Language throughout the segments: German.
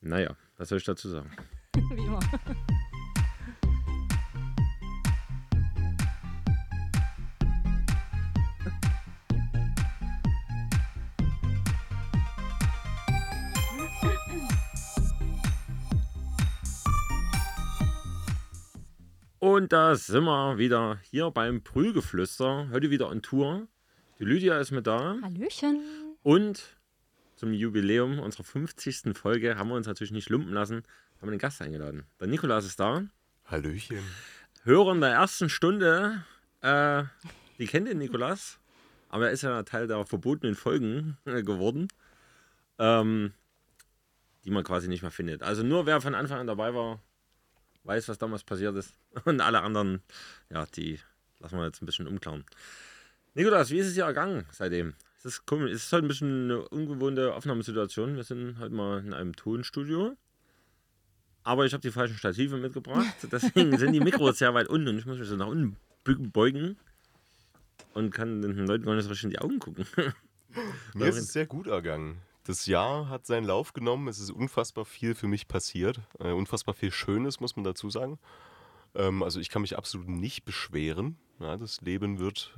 Naja, was soll ich dazu sagen? Wie immer. Und da sind wir wieder hier beim Brühlgeflüster. Heute wieder on Tour. Die Lydia ist mit da. Hallöchen. Und zum Jubiläum unserer 50. Folge haben wir uns natürlich nicht lumpen lassen. Haben einen Gast eingeladen. Der Nikolaus ist da. Hallöchen. Hörer in der ersten Stunde. Äh, die kennt den Nikolaus. Aber er ist ja Teil der verbotenen Folgen äh, geworden. Ähm, die man quasi nicht mehr findet. Also nur wer von Anfang an dabei war, weiß, was damals passiert ist. Und alle anderen, ja, die lassen wir jetzt ein bisschen umklauen. Nikolaus, wie ist es dir ergangen seitdem? Es ist komisch, es ist halt ein bisschen eine ungewohnte Aufnahmesituation. Wir sind halt mal in einem Tonstudio. Aber ich habe die falschen Stative mitgebracht. Deswegen sind die Mikros sehr weit unten und ich muss mich so nach unten beugen und kann den Leuten gar nicht so richtig in die Augen gucken. Mir ist es sehr gut ergangen. Das Jahr hat seinen Lauf genommen. Es ist unfassbar viel für mich passiert. Äh, unfassbar viel Schönes, muss man dazu sagen. Ähm, also ich kann mich absolut nicht beschweren. Ja, das Leben wird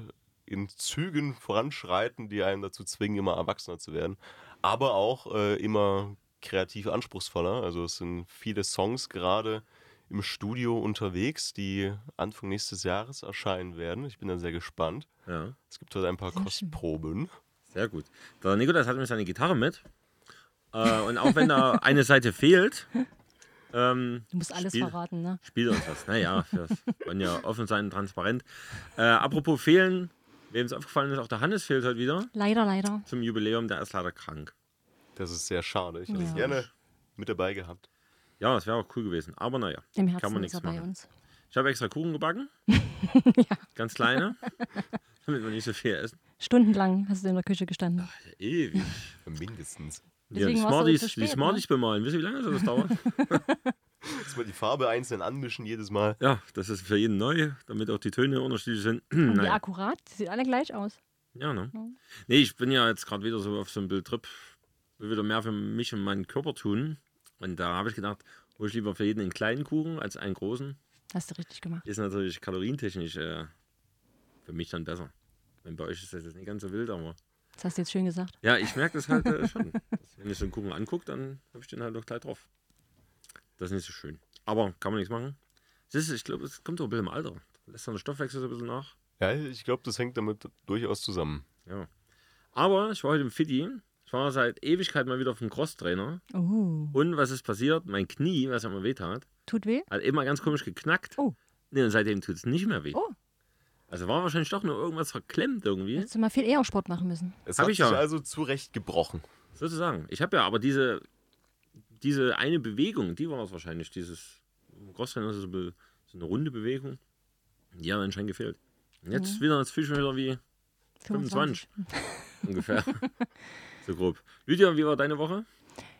in Zügen voranschreiten, die einen dazu zwingen, immer erwachsener zu werden. Aber auch äh, immer kreativ anspruchsvoller. Also es sind viele Songs gerade im Studio unterwegs, die Anfang nächstes Jahres erscheinen werden. Ich bin da sehr gespannt. Ja, Es gibt heute ein paar Sehr schön. Kostproben. sehr gut. Der Nikolaus hat nämlich seine Gitarre mit. Äh, und auch wenn da eine Seite fehlt, ähm, Du musst alles Spiel- verraten, ne? spielt uns was. Naja, wir wollen ja offen sein und transparent. Äh, apropos fehlen, wem es aufgefallen ist, auch der Hannes fehlt heute wieder Leider, leider. zum Jubiläum. Der ist leider krank. Das ist sehr schade. Ich hätte Ja. es gerne mit dabei gehabt. Ja, das wäre auch cool gewesen. Aber naja, Im kann Herzen man ist nichts er bei machen. uns. Ich habe extra Kuchen gebacken. Ja. Ganz kleine. damit wir nicht so viel essen. Stundenlang hast du in der Küche gestanden. Ewig. Mindestens. Deswegen du Smarties, die spät, Smarties bemalen. Wisst ihr, wie lange das dauert? Muss man die Farbe einzeln anmischen jedes Mal. ja, das ist für jeden neu, damit auch die Töne unterschiedlich sind. Und die naja. akkurat, die sehen alle gleich aus. Ja, ne? Ja. Nee, ich bin ja jetzt gerade wieder so auf so einem Bildtrip. Will wieder mehr für mich und meinen Körper tun. Und da habe ich gedacht, hole ich lieber für jeden einen kleinen Kuchen als einen großen. Hast du richtig gemacht. Ist natürlich kalorientechnisch äh, für mich dann besser. Wenn bei euch ist das jetzt nicht ganz so wild, aber. Das hast du jetzt schön gesagt. Ja, ich merke das halt äh, schon. Dass, wenn ich so einen Kuchen angucke, dann habe ich den halt noch gleich drauf. Das ist nicht so schön. Aber kann man nichts machen. Es ist, ich glaube, es kommt auch ein bisschen im Alter. Lässt dann der Stoffwechsel so ein bisschen nach. Ja, ich glaube, das hängt damit durchaus zusammen. Ja. Aber ich war heute im Fitti. Ich war seit Ewigkeit mal wieder auf dem Crosstrainer. Oh. Und was ist passiert? Mein Knie, was ja immer weh tat, Tut weh? hat immer ganz komisch geknackt. Oh. Nee, und seitdem tut es nicht mehr weh. Oh. Also war wahrscheinlich doch nur irgendwas verklemmt irgendwie. Hättest du mal viel eher Sport machen müssen. Es Hab hat ich sich ja. also zurecht gebrochen. Sozusagen. Ich habe ja aber diese, diese eine Bewegung, die war es wahrscheinlich, dieses Crosstrainer ist so, eine runde Bewegung. Die hat anscheinend gefehlt. Und jetzt Mhm. wieder, mich wieder wie 25 ungefähr. so grob. Lydia, wie war deine Woche?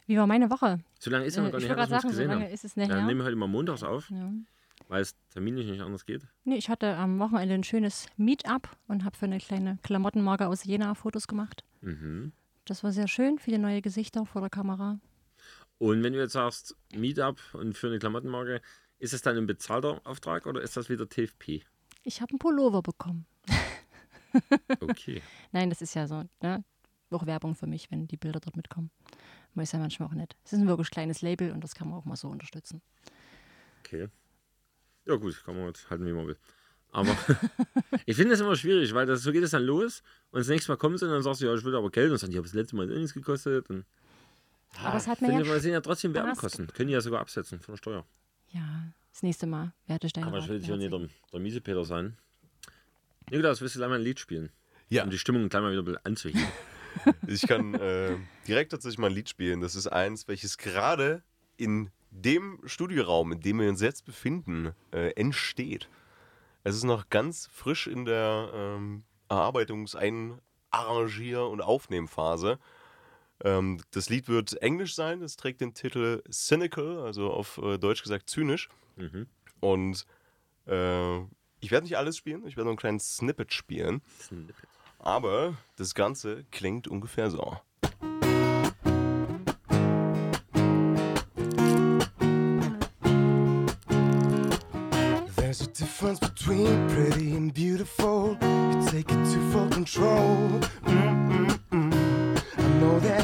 Wie war meine Woche? So lange ist ja Äh, noch gar ich nicht her, dass sagen, uns so gesehen lange haben. ist es nicht Ja, dann nehmen wir heute mal montags auf, Ja. weil es terminlich nicht anders geht. Nee, ich hatte am Wochenende ein schönes Meetup und habe für eine kleine Klamottenmarke aus Jena Fotos gemacht. Mhm. Das war sehr schön, viele neue Gesichter vor der Kamera. Und wenn du jetzt sagst, Meetup und für eine Klamottenmarke, ist es dann ein bezahlter Auftrag oder ist das wieder TFP? Ich habe einen Pullover bekommen. Okay. Nein, das ist ja so, ne? Auch Werbung für mich, wenn die Bilder dort mitkommen. Man ist ja manchmal auch nett. Es ist ein wirklich kleines Label und das kann man auch mal so unterstützen. okay. Ja gut, kann man jetzt halten, wie man will. Aber ich finde das immer schwierig, weil das, so geht es dann los und das nächste Mal kommt es und dann sagst du, ja, ich will aber Geld und dann sagst du, ich habe das letzte Mal nichts gekostet. Und, Aber es hat mir ja wir sind ja trotzdem Werbekosten. Können die ja sogar absetzen von der Steuer. Ja, das nächste Mal werde ich deine Aber ich will jetzt hier nicht der, der Miesepeter sein. Nikolaus, willst du gleich mal ein Lied spielen? Ja, Um die Stimmung gleich mal wieder anzuheben. ich kann äh, direkt tatsächlich mal ein Lied spielen. Das ist eins, welches gerade in dem Studioraum, in dem wir uns jetzt befinden, äh, entsteht. Es ist noch ganz frisch in der ähm, Erarbeitungs-, Ein-, Arrangier- und Aufnehmphase. Ähm, das Lied wird englisch sein, es trägt den Titel Cynical, also auf äh, Deutsch gesagt zynisch. Mhm. Und äh, ich werde nicht alles spielen, ich werde nur einen kleinen Snippet spielen. Snippet. Aber das Ganze klingt ungefähr so. There's a difference between pretty and beautiful. You take it too full control.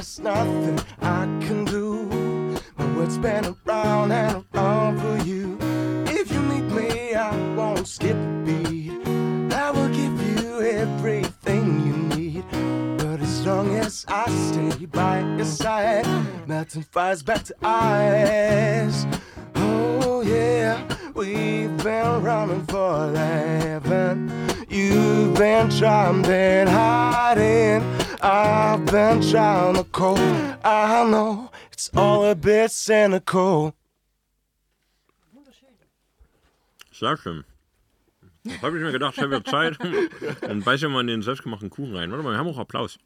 There's nothing I can do. My words been around and around for you. If you need me, I won't skip a beat. I will give you everything you need. But as long as I stay by your side, nothing fires back to ice. Oh yeah, we've been running for heaven. You've been trying, been hiding. I've been trying to cope. I know it's all a bit cynical. Schön. Habe ich mir gedacht, ich habe Zeit. Dann beiß ich mal in den selbstgemachten Kuchen rein. Warte mal, wir haben auch Applaus.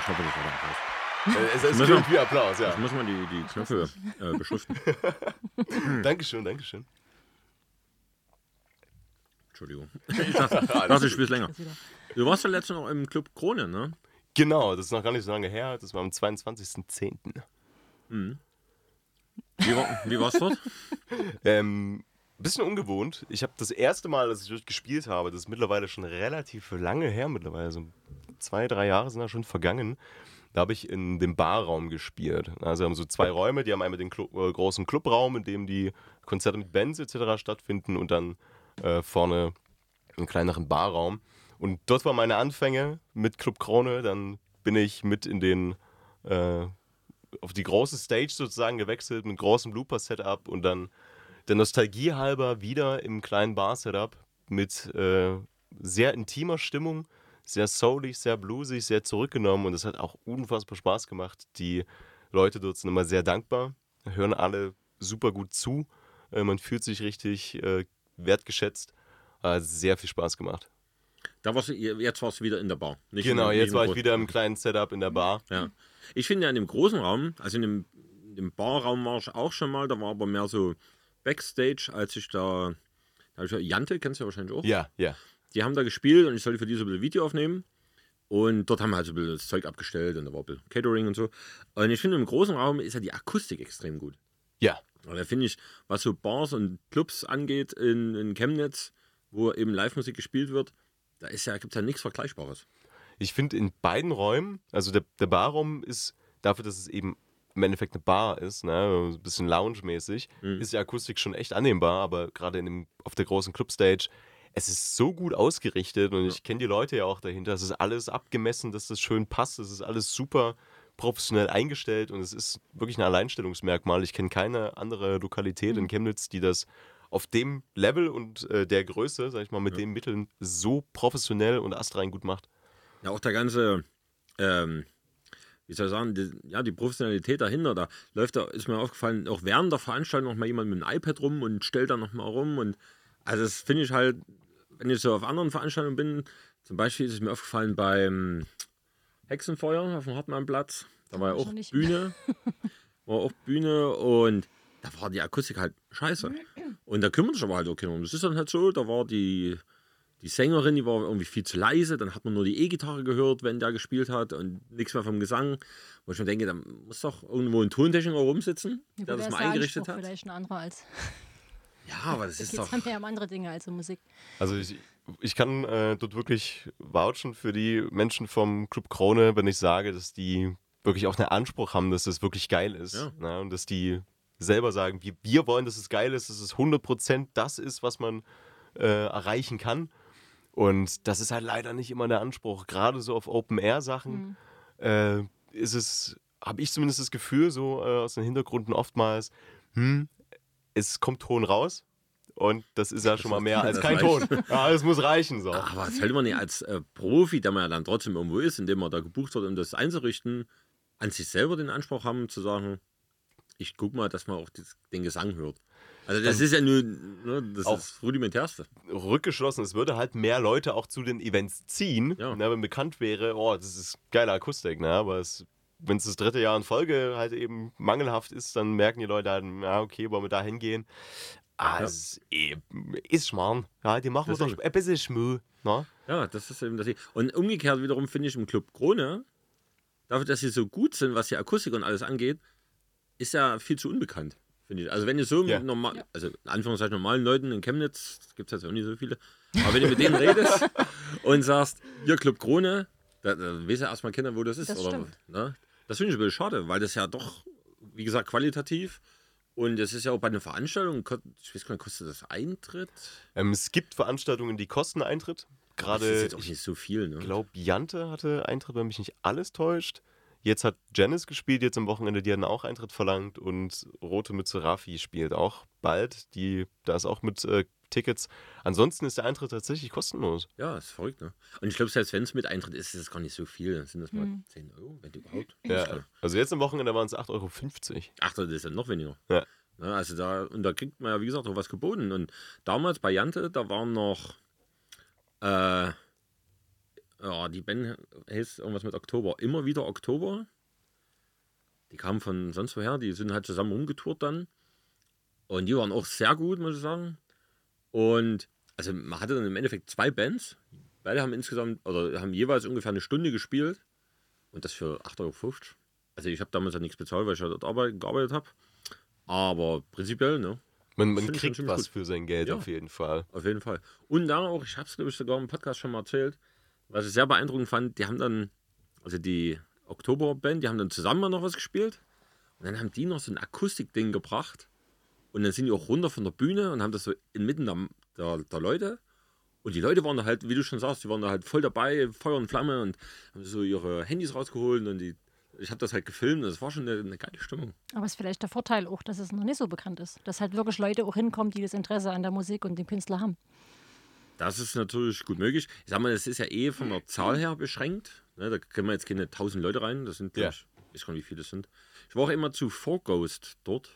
Ich hoffe, das war der Applaus. Äh, Es, es klingt wie Applaus, ja. Jetzt muss man die, die Knöpfe äh, beschriften. Dankeschön, Dankeschön. Entschuldigung. Ich dachte, dachte ich spiel's länger. Du warst ja letztens noch im Club Krone, ne? Genau, das ist noch gar nicht so lange her. Das war am 22.10. Wie, war, wie war's dort? Ähm, bisschen ungewohnt. Ich habe das erste Mal, dass ich dort gespielt habe, das ist mittlerweile schon relativ lange her, mittlerweile so zwei, drei Jahre sind da schon vergangen. Da habe ich in dem Barraum gespielt. Also haben so zwei Räume, die haben einmal den Clu äh, großen Clubraum, in dem die Konzerte mit Bands etc. stattfinden und dann äh, vorne einen kleineren Barraum. Und dort waren meine Anfänge mit Club Krone. Dann bin ich mit in den äh, auf die große Stage sozusagen gewechselt mit großem Looper-Setup und dann der Nostalgie halber wieder im kleinen Bar-Setup mit äh, sehr intimer Stimmung, sehr soulig, sehr bluesig, sehr zurückgenommen und es hat auch unfassbar Spaß gemacht. Die Leute dort sind immer sehr dankbar, hören alle super gut zu, äh, man fühlt sich richtig äh, wertgeschätzt. Hat sehr viel Spaß gemacht. Da warst du, jetzt warst du wieder in der Bar. Nicht Genau, in, jetzt war ich wieder im kleinen Setup in der Bar. Ja. Ich finde ja in dem großen Raum, also in dem, dem Barraum war ich auch schon mal, da war aber mehr so Backstage, als ich da, da ich, ja- Jante, kennst du ja wahrscheinlich auch. Ja, ja. Die haben da gespielt und ich sollte für die so ein bisschen Video aufnehmen. Und dort haben wir halt so ein bisschen das Zeug abgestellt und da war ein bisschen Catering und so. Und ich finde, im großen Raum ist ja die Akustik extrem gut. Ja, Und da finde ich, was so Bars und Clubs angeht in, in Chemnitz, wo eben Live-Musik gespielt wird, da ist ja, gibt es ja nichts Vergleichbares. Ich finde in beiden Räumen, also der, der Barraum ist dafür, dass es eben im Endeffekt eine Bar ist, ne, ein bisschen lounge-mäßig, ist die Akustik schon echt annehmbar, aber gerade auf der großen Clubstage, es ist so gut ausgerichtet und ich kenne die Leute ja auch dahinter, es ist alles abgemessen, dass das schön passt, es ist alles super professionell eingestellt und es ist wirklich ein Alleinstellungsmerkmal. Ich kenne keine andere Lokalität in Chemnitz, die das auf dem Level und äh, der Größe, sag ich mal, mit den Mitteln so professionell und astrein gut macht. Ja, auch der ganze, ähm, wie soll ich sagen, die, ja, die Professionalität dahinter, da läuft da, ist mir aufgefallen, auch während der Veranstaltung noch mal jemand mit einem iPad rum und stellt da noch mal rum und also das finde ich halt, wenn ich so auf anderen Veranstaltungen bin, zum Beispiel ist es mir aufgefallen beim Hexenfeuer auf dem Hartmannplatz, da war ja auch. Bühne, war auch Bühne und da war die Akustik halt scheiße. Und da kümmert sich aber halt auch keiner um. Das ist dann halt so, da war die, die Sängerin, die war irgendwie viel zu leise, dann hat man nur die E-Gitarre gehört, wenn der gespielt hat und nichts mehr vom Gesang. Wo ich mir denke, da muss doch irgendwo ein Tontechniker rumsitzen, Ja, der das da mal eingerichtet Anspruch hat. Vielleicht ein anderer als. Ja, aber das ist Jetzt doch. haben wir ja um andere Dinge als um Musik. Also ich, ich kann äh, dort wirklich vouchen für die Menschen vom Club Krone, wenn ich sage, dass die wirklich auch einen Anspruch haben, dass es wirklich geil ist. Ja. Ne? Und dass die selber sagen, wir, wir wollen, dass es geil ist, dass es 100% das ist, was man äh, erreichen kann. Und das ist halt leider nicht immer der Anspruch. Gerade so auf Open-Air-Sachen äh, ist es, habe ich zumindest das Gefühl, so äh, aus den Hintergründen oftmals, hm, es kommt Ton raus. Und das ist ja schon mal mehr als das kein. Ton. Ja, es muss reichen so. Aber was hält man nicht als äh, Profi, der man ja dann trotzdem irgendwo ist, indem man da gebucht wird, um das einzurichten, an sich selber den Anspruch haben, zu sagen, ich guck mal, dass man auch das, den Gesang hört. Also das ist ja nur ne, das, das Rudimentärste. Rückgeschlossen, es würde halt mehr Leute auch zu den Events ziehen, Ja. ne, wenn bekannt wäre, oh, das ist geile Akustik, ne? aber es, wenn es das dritte Jahr in Folge halt eben mangelhaft ist, dann merken die Leute halt, ja, okay, wollen wir da hingehen. Ah, Ja. es ist, eh- ist Schmarrn. Ja, die machen wir Deswegen. doch ein bisschen Schmuh. Ne? Ja, das ist eben das. Und umgekehrt wiederum finde ich im Club Krone, dafür, dass sie so gut sind, was die Akustik und alles angeht, ist ja viel zu unbekannt, finde ich. Also wenn du so Ja. mit normal, also in Anführungszeichen normalen Leuten in Chemnitz, gibt es jetzt auch nicht so viele, aber wenn du mit denen redest und sagst, hier Club Krone, da, da weiß ja erstmal keiner, wo das ist. Das oder, stimmt. Ne? Das finde ich ein bisschen schade, weil das ja doch, wie gesagt, qualitativ und es ist ja auch bei einer Veranstaltung, ich weiß gar nicht, kostet das Eintritt? Ähm, es gibt Veranstaltungen, die kosten Eintritt. Aber das ist Gerade, jetzt auch nicht so viel, ne? ich glaube, Jante hatte Eintritt, wenn mich nicht alles täuscht. Jetzt hat Janice gespielt, jetzt am Wochenende, die hatten auch Eintritt verlangt und Rote Mütze Rafi spielt auch bald. Die, da ist auch mit äh, Tickets. Ansonsten ist der Eintritt tatsächlich kostenlos. Ja, ist verrückt, ne? Und ich glaube, selbst wenn es mit Eintritt ist, ist es gar nicht so viel. Dann sind das mal Hm. 10 Euro, wenn überhaupt. Ja, also jetzt am Wochenende waren es 8,50 Euro. Ach, das ist ja noch weniger. Ja. Ne, also da, und da kriegt man ja, wie gesagt, auch was geboten. Und damals bei Jante, da waren noch, äh, ja, die Band heißt irgendwas mit Oktober. Immer wieder Oktober. Die kamen von sonst woher, die sind halt zusammen rumgetourt dann. Und die waren auch sehr gut, muss ich sagen. Und also man hatte dann im Endeffekt zwei Bands. Beide haben insgesamt, oder haben jeweils ungefähr eine Stunde gespielt. Und das für 8,50 Euro. Also ich habe damals ja nichts bezahlt, weil ich ja dort arbeit, gearbeitet habe. Aber prinzipiell, ne? Man, man kriegt was gut. für sein Geld Ja. auf jeden Fall. Auf jeden Fall. Und dann auch, ich habe es glaube ich sogar im Podcast schon mal erzählt, was ich sehr beeindruckend fand, die haben dann, also die Oktoberband, die haben dann zusammen noch was gespielt. Und dann haben die noch so ein Akustikding gebracht. Und dann sind die auch runter von der Bühne und haben das so inmitten der, der, der Leute. Und die Leute waren da halt, wie du schon sagst, die waren da halt voll dabei, Feuer und Flamme und haben so ihre Handys rausgeholt und die, ich habe das halt gefilmt und das war schon eine, eine geile Stimmung. Aber es ist vielleicht der Vorteil auch, dass es noch nicht so bekannt ist. Dass halt wirklich Leute auch hinkommen, die das Interesse an der Musik und dem Künstler haben. Das ist natürlich gut möglich. Ich sag mal, das ist ja eh von der Zahl her beschränkt. Ne, da können wir jetzt keine 1000 Leute rein. Das sind, Ja. ich, ich weiß gar nicht, wie viele das sind. Ich war auch immer zu Four Ghost dort.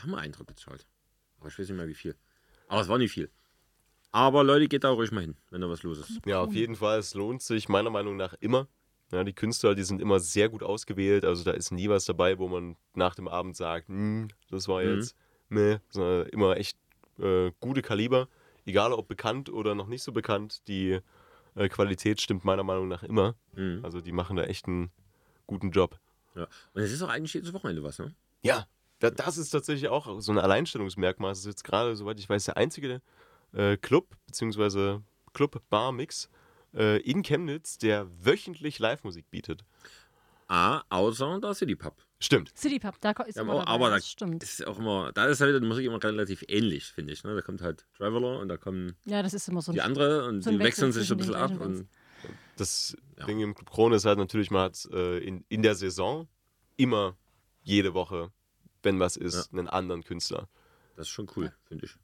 Da haben wir Eintritt bezahlt. Aber ich weiß nicht mehr, wie viel. Aber es war nicht viel. Aber Leute, geht da ruhig mal hin, wenn da was los ist. Ja, auf jeden Fall. Es lohnt sich meiner Meinung nach immer. Ja, die Künstler, die sind immer sehr gut ausgewählt. Also da ist nie was dabei, wo man nach dem Abend sagt, "Hm, das war Mhm. jetzt, meh, sondern immer echt äh, gute Kaliber. Egal ob bekannt oder noch nicht so bekannt, die äh, Qualität stimmt meiner Meinung nach immer. Mhm. Also die machen da echt einen guten Job. Ja. Und es ist auch eigentlich jedes Wochenende was, ne? Ja, das ist tatsächlich auch so ein Alleinstellungsmerkmal. Es ist jetzt gerade, soweit ich weiß, der einzige äh, Club bzw. Club-Bar-Mix äh, in Chemnitz, der wöchentlich Live-Musik bietet. Ah, außer der City Pub. Stimmt. City Pub, da ist Ja, immer aber, dabei, aber da das stimmt. ist auch immer, da ist halt die Musik immer relativ ähnlich, finde ich. Ne? Da kommt halt Traveler und da kommen Ja, das ist immer so die andere und so die Wechsel wechseln sich so ein bisschen ab. Und Das Ja. Ding im Club Krone ist halt natürlich, man hat äh, in, in der Saison immer jede Woche, wenn was ist, einen anderen Künstler. Das ist schon cool, finde ich.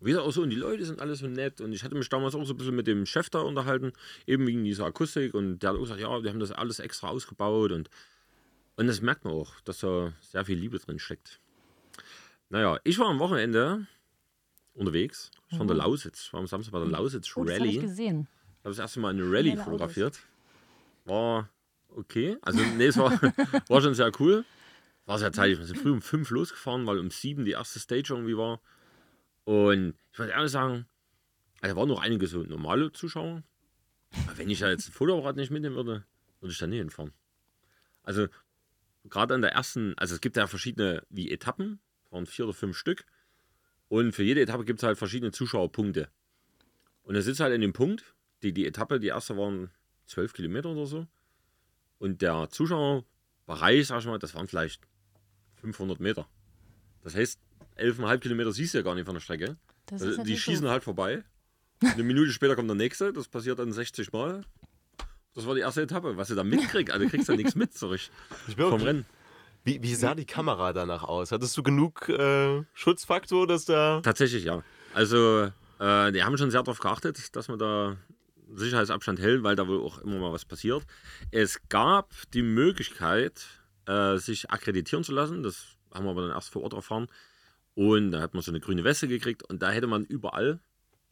Und wieder auch so, und die Leute sind alle so nett. Und ich hatte mich damals auch so ein bisschen mit dem Chef da unterhalten, eben wegen dieser Akustik. Und der hat auch gesagt, ja, wir haben das alles extra ausgebaut. Und, und das merkt man auch, dass da sehr viel Liebe drin steckt. Naja, ich war am Wochenende unterwegs. War in der Lausitz. Ich war am Samstag bei der Lausitz Oh, das habe ich Rally. gesehen. Ich habe das erste Mal eine Autos. fotografiert. War okay. Also, nee, es war, war schon sehr cool. War sehr zeitig. Wir sind früh um fünf losgefahren, weil um sieben die erste Stage irgendwie war. Und ich muss ehrlich sagen, also da waren noch einige so normale Zuschauer. Aber wenn ich da jetzt ein Fotoapparat nicht mitnehmen würde, würde ich da nicht hinfahren. Also, gerade an der ersten, also es gibt ja verschiedene wie Etappen, waren vier oder fünf Stück. Und für jede Etappe gibt es halt verschiedene Zuschauerpunkte. Und er sitzt halt in dem Punkt, die, die Etappe, die erste waren zwölf Kilometer oder so. Und der Zuschauerbereich, sag ich mal, das waren vielleicht 500 Meter. Das heißt, 11,5 Kilometer siehst du ja gar nicht von der Strecke. Das Also, ist die schießen doof. halt vorbei. Eine Minute später kommt der nächste, das passiert dann 60 Mal. Das war die erste Etappe. Was du da mitkriegst, also du kriegst da nichts mit zurück Ich bin vom auch- Rennen. Wie, wie sah die Kamera danach aus? Hattest du genug äh, Schutzfaktor, dass da. Tatsächlich, ja. Also, äh, die haben schon sehr darauf geachtet, dass man da Sicherheitsabstand hält, weil da wohl auch immer mal was passiert. Es gab die Möglichkeit, äh, sich akkreditieren zu lassen. Das haben wir aber dann erst vor Ort erfahren. Und da hat man so eine grüne Weste gekriegt und da hätte man überall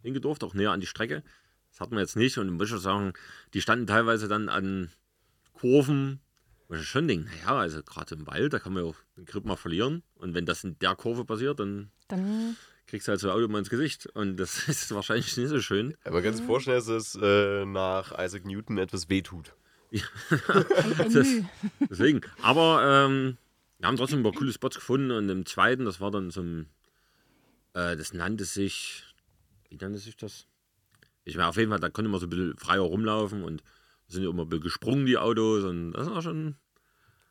hingedurft, auch näher an die Strecke. Das hatten wir jetzt nicht und ich muss schon sagen, die standen teilweise dann an Kurven, wo ich schon denke, naja, also gerade im Wald, da kann man ja auch den Grip mal verlieren. Und wenn das in der Kurve passiert, dann Dann kriegst du halt so ein Auto mal ins Gesicht. Und das ist wahrscheinlich nicht so schön. Aber kannst du dir vorstellen, dass es äh, nach Isaac Newton etwas wehtut? Müh. Deswegen. Aber ähm, Wir haben trotzdem ein paar coole Spots gefunden und im zweiten, das war dann so ein, äh, das nannte sich, wie nannte sich das? Ich meine, auf jeden Fall, da konnte man so ein bisschen freier rumlaufen und sind ja immer ein bisschen gesprungen, die Autos und das war schon,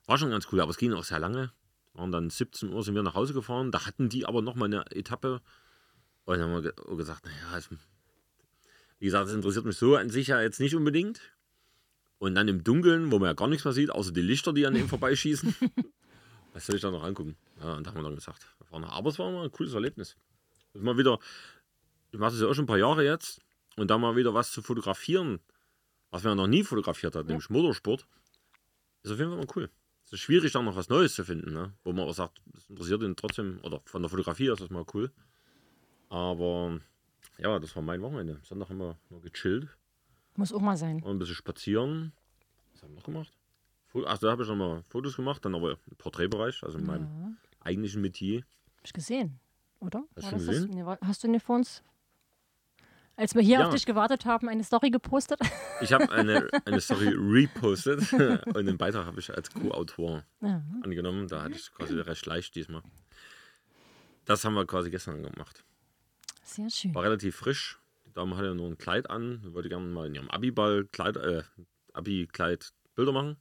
war schon ganz cool, aber es ging auch sehr lange. Waren dann 17 Uhr sind wir nach Hause gefahren, da hatten die aber nochmal eine Etappe und dann haben wir ge- gesagt, naja, wie gesagt, das interessiert mich so an sich ja jetzt nicht unbedingt. Und dann im Dunkeln, wo man ja gar nichts mehr sieht, außer die Lichter, die an dem vorbeischießen. Was soll ich da noch angucken? Ja, und da haben wir dann gesagt. Aber es war mal ein cooles Erlebnis. Mal wieder, ich mache das ja auch schon ein paar Jahre jetzt. Und da mal wieder was zu fotografieren, was man ja noch nie fotografiert hat, nämlich Motorsport, ist auf jeden Fall mal cool. Es ist schwierig, da noch was Neues zu finden, ne? wo man auch sagt, das interessiert ihn trotzdem, oder von der Fotografie aus ist das mal cool. Aber ja, das war mein Wochenende. Sonntag haben wir nur gechillt Muss auch mal sein. und ein bisschen spazieren. Was haben wir noch gemacht? Fo- Ach, da habe ich noch mal Fotos gemacht, dann aber im Porträtbereich, also in meinem eigentlichen Metier. Hab ich gesehen, oder? Hast das gesehen? Das? Nee, war, hast du nicht vor uns, als wir hier Ja. auf dich gewartet haben, eine Story gepostet? Ich habe eine, eine Story repostet und den Beitrag habe ich als Co-Autor Ja. angenommen. Da hatte ich quasi recht leicht diesmal. Das haben wir quasi gestern gemacht. Sehr schön. War relativ frisch. Die Dame hatte nur ein Kleid an. Wollte gerne mal in ihrem Abiball Kleid, äh, Abi-Kleid Bilder machen.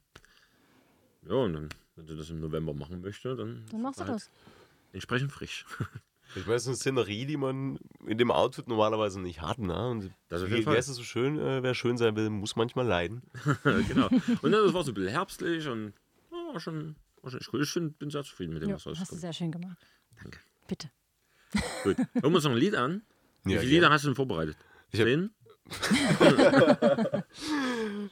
Ja, und dann, wenn sie das im November machen möchte, dann, Dann machst du halt das. entsprechend frisch. Ich weiß, eine Szenerie, die man in dem Outfit normalerweise nicht hat. Ne? Und Das wie, wer es so schön, äh, wer schön sein will, muss manchmal leiden. genau. Und dann, das war so ein bisschen herbstlich und ja, war schon, war schon cool. Ich find, bin sehr zufrieden mit dem, Ja, was hast du rauskommt. sehr schön gemacht. Danke. Bitte. Gut. Hören wir uns noch ein Lied an. Wie Ja, viele Lieder hast du denn vorbereitet? Ich hab- Zehn?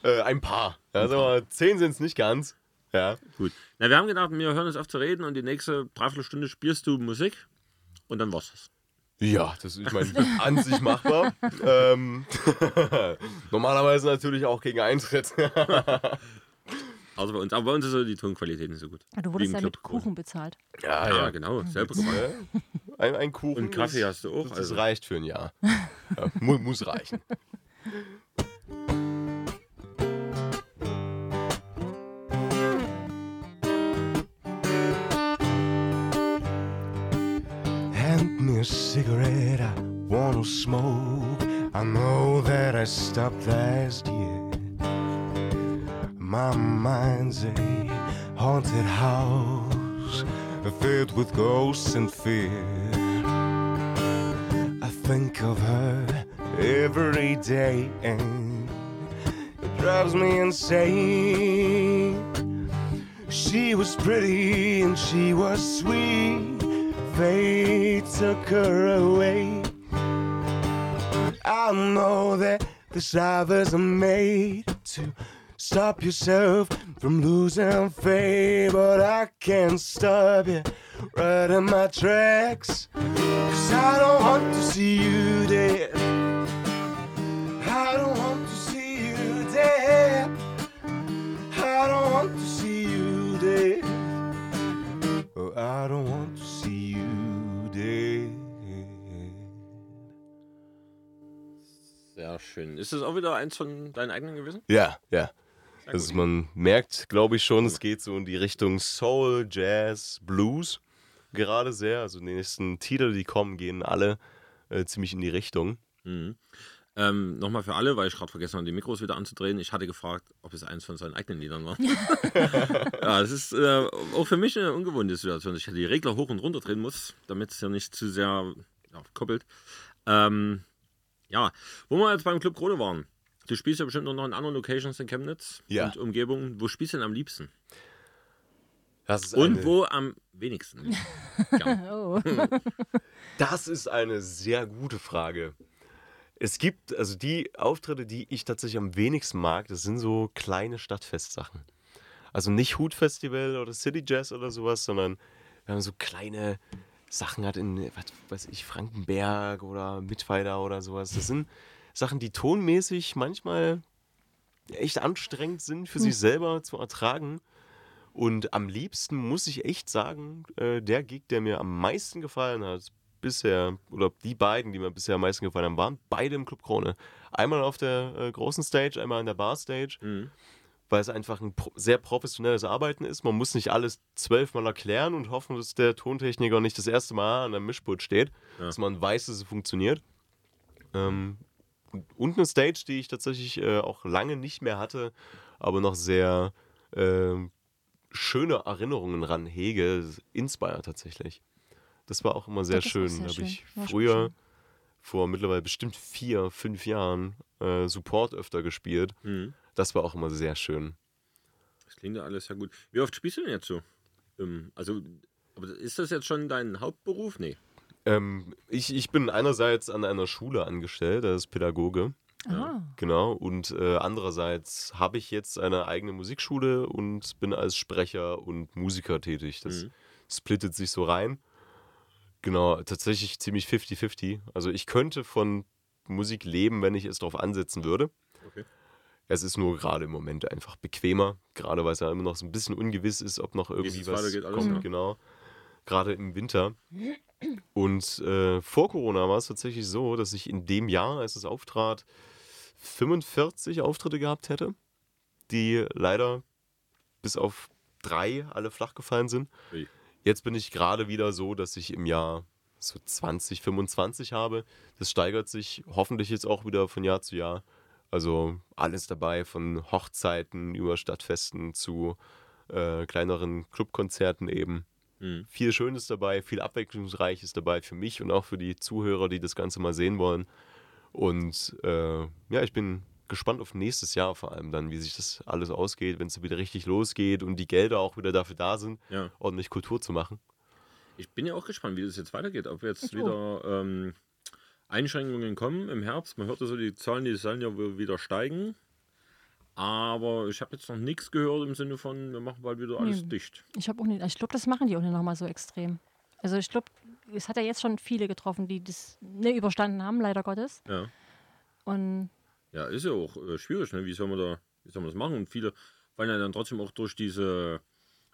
Äh, ein paar. Mal, zehn sind es nicht ganz. Ja. Gut. Na, wir haben gedacht, wir hören uns auf zu reden und die nächste Dreiviertelstunde spielst du Musik und dann war's das. Ja, das ist, ich meine, an sich machbar. ähm, normalerweise natürlich auch gegen Eintritt. Also bei uns. Aber bei uns ist so die Tonqualität nicht so gut. Ah, Du wurdest ja mit. Kuchen bezahlt. ja, Ja, genau. Selber gemacht. Ein, ein Kuchen. Und Kaffee das, hast du auch, Das, also. reicht für ein Jahr. Ja, mu muss reichen. Hand me a cigarette, I wanna smoke. I know that I stopped last year. My mind's a haunted house filled with ghosts and fear. I think of her every day and it drives me insane. She was pretty and she was sweet. Fate took her away. I know that the drivers are made to stop yourself from losing faith, but I can't stop you right in my tracks. Cause I don't want to see you dead. I don't want to see you dead. I don't want to see you dead. Oh, I don't want to see you dead. Sehr schön. Ist das auch wieder eins von deinen eigenen gewesen? Ja, ja. Also man merkt, glaube ich schon, es geht so in die Richtung Soul, Jazz, Blues gerade sehr. Also die nächsten Titel, die kommen, gehen alle äh, ziemlich in die Richtung. Mhm. Ähm, Nochmal für alle, weil ich gerade vergessen habe, die Mikros wieder anzudrehen. Ich hatte gefragt, ob es eins von seinen eigenen Liedern war. ja, es ist äh, auch für mich eine ungewohnte Situation. dass Ich die Regler hoch und runter drehen muss, damit es ja nicht zu sehr ja, koppelt. Ähm, ja, wo wir jetzt beim Club Krone waren. Du spielst ja bestimmt noch in anderen Locations in Chemnitz Ja. und Umgebung. Wo spielst du denn am liebsten? Das ist Und eine, wo am wenigsten? Oh. Das ist eine sehr gute Frage. Es gibt, also die Auftritte, die ich tatsächlich am wenigsten mag, das sind so kleine Stadtfestsachen. Also nicht Hutfestival oder City Jazz oder sowas, sondern wir haben so kleine Sachen hat in, was weiß ich, Frankenberg oder Mittweida oder sowas. Das sind Sachen, die tonmäßig manchmal echt anstrengend sind für sich selber zu ertragen. Und am liebsten muss ich echt sagen, äh, der Gig, der mir am meisten gefallen hat, bisher, oder die beiden, die mir bisher am meisten gefallen haben, waren beide im Club Krone. Einmal auf der äh, großen Stage, einmal an der Bar Stage. Mhm. weil es einfach ein pro sehr professionelles Arbeiten ist. Man muss nicht alles zwölfmal erklären und hoffen, dass der Tontechniker nicht das erste Mal an einem Mischpult steht, Ja. dass man weiß, dass es funktioniert. Ähm, und- eine Stage, die ich tatsächlich äh, auch lange nicht mehr hatte, aber noch sehr ähm, schöne Erinnerungen ran hege, Inspire tatsächlich. Das war auch immer sehr Das schön. Da habe ich War früher, vor mittlerweile bestimmt vier, fünf Jahren, äh, Support öfter gespielt. Mhm. Das war auch immer sehr schön. Das klingt ja alles sehr gut. Wie oft spielst du denn jetzt so? Ähm, also, aber ist das jetzt schon dein Hauptberuf? Nee. Ähm, ich, ich bin einerseits an einer Schule angestellt, als Pädagoge. Ah, Genau, und äh, andererseits habe ich jetzt eine eigene Musikschule und bin als Sprecher und Musiker tätig. Das Mhm. splittet sich so rein. Genau, tatsächlich ziemlich 50-50. Also ich könnte von Musik leben, wenn ich es darauf ansetzen würde. Okay. Es ist nur gerade im Moment einfach bequemer, gerade weil es ja immer noch so ein bisschen ungewiss ist, ob noch irgendwie was alles, kommt, ja. genau. Gerade im Winter. Und äh, vor Corona war es tatsächlich so, dass ich in dem Jahr, als es auftrat, 45 Auftritte gehabt hätte, die leider bis auf drei alle flach gefallen sind. Ui. Jetzt bin ich gerade wieder so, dass ich im Jahr so 20, 25 habe. Das steigert sich hoffentlich jetzt auch wieder von Jahr zu Jahr. Also alles dabei, von Hochzeiten über Stadtfesten zu äh, kleineren Clubkonzerten eben. Mhm. Viel Schönes dabei, viel Abwechslungsreiches dabei für mich und auch für die Zuhörer, die das Ganze mal sehen wollen. Und äh, ja, ich bin gespannt auf nächstes Jahr vor allem dann, wie sich das alles ausgeht, wenn es wieder richtig losgeht und die Gelder auch wieder dafür da sind, Ja. ordentlich Kultur zu machen. Ich bin ja auch gespannt, wie das jetzt weitergeht. Ob jetzt Ich wieder ähm, Einschränkungen kommen im Herbst. Man hört ja so, die Zahlen, die sollen ja wohl wieder steigen. Aber ich habe jetzt noch nichts gehört im Sinne von, wir machen bald wieder alles Nee. dicht. ich habe auch nicht, ich glaube, das machen die auch nicht nochmal so extrem. Also ich glaube, es hat ja jetzt schon viele getroffen, die das nicht überstanden haben, leider Gottes. Ja. Und Ja, ist ja auch äh, schwierig, ne? Wie soll man da, wie soll man das machen? Und viele fallen ja dann trotzdem auch durch diese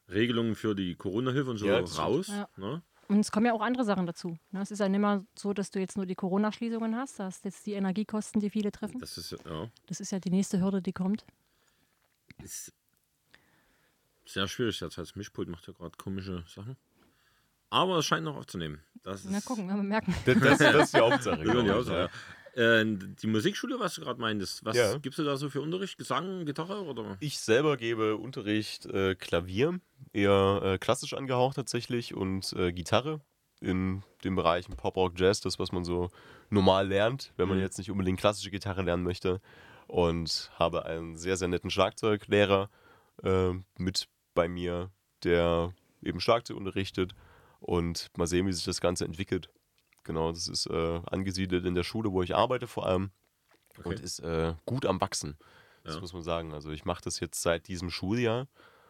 Regelungen für die Corona-Hilfe und so Ja, raus. Ja. Ne? Und es kommen ja auch andere Sachen dazu. Ne? Es ist ja nicht mehr so, dass du jetzt nur die Corona-Schließungen hast. Da hast jetzt die Energiekosten, die viele treffen. Das ist ja Das ist ja die nächste Hürde, die kommt. ist sehr schwierig. Das heißt, Mischpult macht ja gerade komische Sachen. Aber es scheint noch aufzunehmen. Das ist Na gucken, wir merken. Das, das, das ist die Hauptsache. Ja, die, Hauptsache, ja. Äh, die Musikschule, was du gerade meintest, was Ja. gibst du da so für Unterricht? Gesang, Gitarre oder? Ich selber gebe Unterricht äh, Klavier, eher äh, klassisch angehaucht tatsächlich, und äh, Gitarre in den Bereichen Pop, Rock, Jazz, das, was man so normal lernt, wenn man Mhm. jetzt nicht unbedingt klassische Gitarre lernen möchte. Und habe einen sehr, sehr netten Schlagzeuglehrer äh, mit bei mir, der eben Schlagzeug unterrichtet. Und mal sehen, wie sich das Ganze entwickelt. Genau, das ist äh, angesiedelt in der Schule, wo ich arbeite vor allem und Okay. ist äh, gut am Wachsen. Das Ja. muss man sagen. Also ich mache das jetzt seit diesem Schuljahr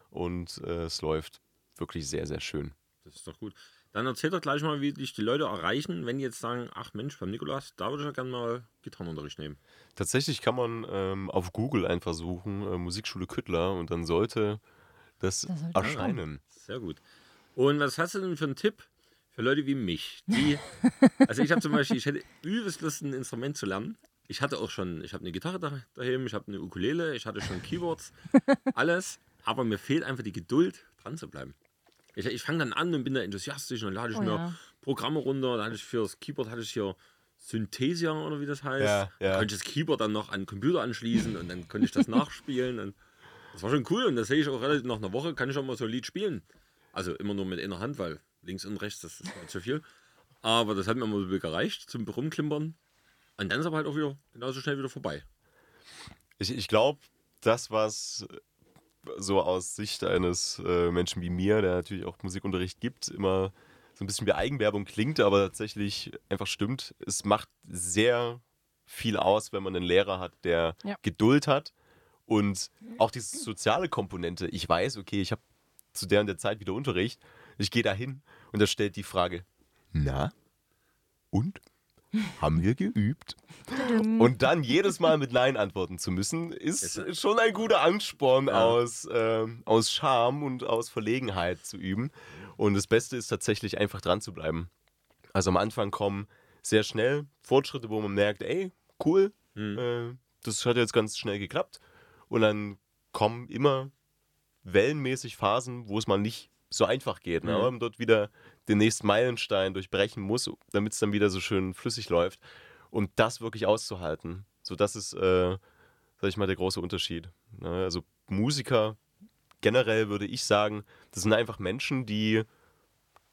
und äh, es läuft wirklich sehr, sehr schön. Das ist doch gut. Dann erzähl doch gleich mal, wie dich die Leute erreichen, wenn die jetzt sagen, ach Mensch, beim Nikolas, da würde ich ja gerne mal Gitarrenunterricht nehmen. Tatsächlich kann man ähm, auf Google einfach suchen, äh, Musikschule Küttler und dann sollte das Da sollte erscheinen. Sehr gut. Und was hast du denn für einen Tipp für Leute wie mich? Die, also ich habe zum Beispiel, ich hätte übelst Lust, ein Instrument zu lernen. Ich hatte auch schon, ich habe eine Gitarre da, daheim, ich habe eine Ukulele, ich hatte schon Keyboards, alles. Aber mir fehlt einfach die Geduld, dran zu bleiben. Ich, ich fange dann an und bin da enthusiastisch und dann lade ich Oh mir ja. Programme runter. Da hatte ich für das Keyboard hatte ich hier Synthesia oder wie das heißt. Ja, ja. Da konnte ich das Keyboard dann noch an den Computer anschließen und dann konnte ich das nachspielen. Und das war schon cool und das sehe ich auch relativ nach einer Woche, kann ich auch mal so ein Lied spielen. Also immer nur mit einer Hand, weil links und rechts, das ist halt zu viel. Aber das hat mir immer so gereicht zum Rumklimpern. Und dann ist aber halt auch wieder genauso schnell wieder vorbei. Ich, ich glaube, das, was so aus Sicht eines äh, Menschen wie mir, der natürlich auch Musikunterricht gibt, immer so ein bisschen wie Eigenwerbung klingt, aber tatsächlich einfach stimmt. Es macht sehr viel aus, wenn man einen Lehrer hat, der Ja. Geduld hat und auch diese soziale Komponente. Ich weiß, okay, ich habe zu der und der Zeit wieder Unterricht. Ich gehe da hin und er stellt die Frage, na? Und? Haben wir geübt? Und dann jedes Mal mit Nein antworten zu müssen, ist schon ein guter Ansporn Ja. aus, ähm, aus Scham und aus Verlegenheit zu üben. Und das Beste ist tatsächlich einfach dran zu bleiben. Also am Anfang kommen sehr schnell Fortschritte, wo man merkt, ey, cool, Hm. äh, das hat jetzt ganz schnell geklappt. Und dann kommen immer wellenmäßig Phasen, wo es mal nicht so einfach geht. Ne? Mhm. Aber man dort wieder den nächsten Meilenstein durchbrechen muss, damit es dann wieder so schön flüssig läuft. Und das wirklich auszuhalten. So, das ist, äh, sag ich mal, der große Unterschied. Ne? Also Musiker generell würde ich sagen, das sind einfach Menschen, die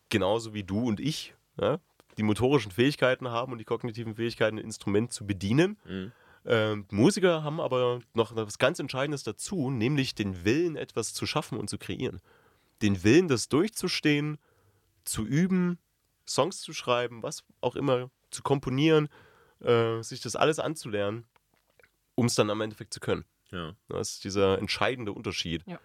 genauso wie du und ich ja, die motorischen Fähigkeiten haben und die kognitiven Fähigkeiten, ein Instrument zu bedienen. Mhm. Ähm, Musiker haben aber noch was ganz Entscheidendes dazu, nämlich den Willen, etwas zu schaffen und zu kreieren. Den Willen, das durchzustehen, zu üben, Songs zu schreiben, was auch immer, zu komponieren, äh, sich das alles anzulernen, um es dann am Endeffekt zu können. Ja. Das ist dieser entscheidende Unterschied. ja.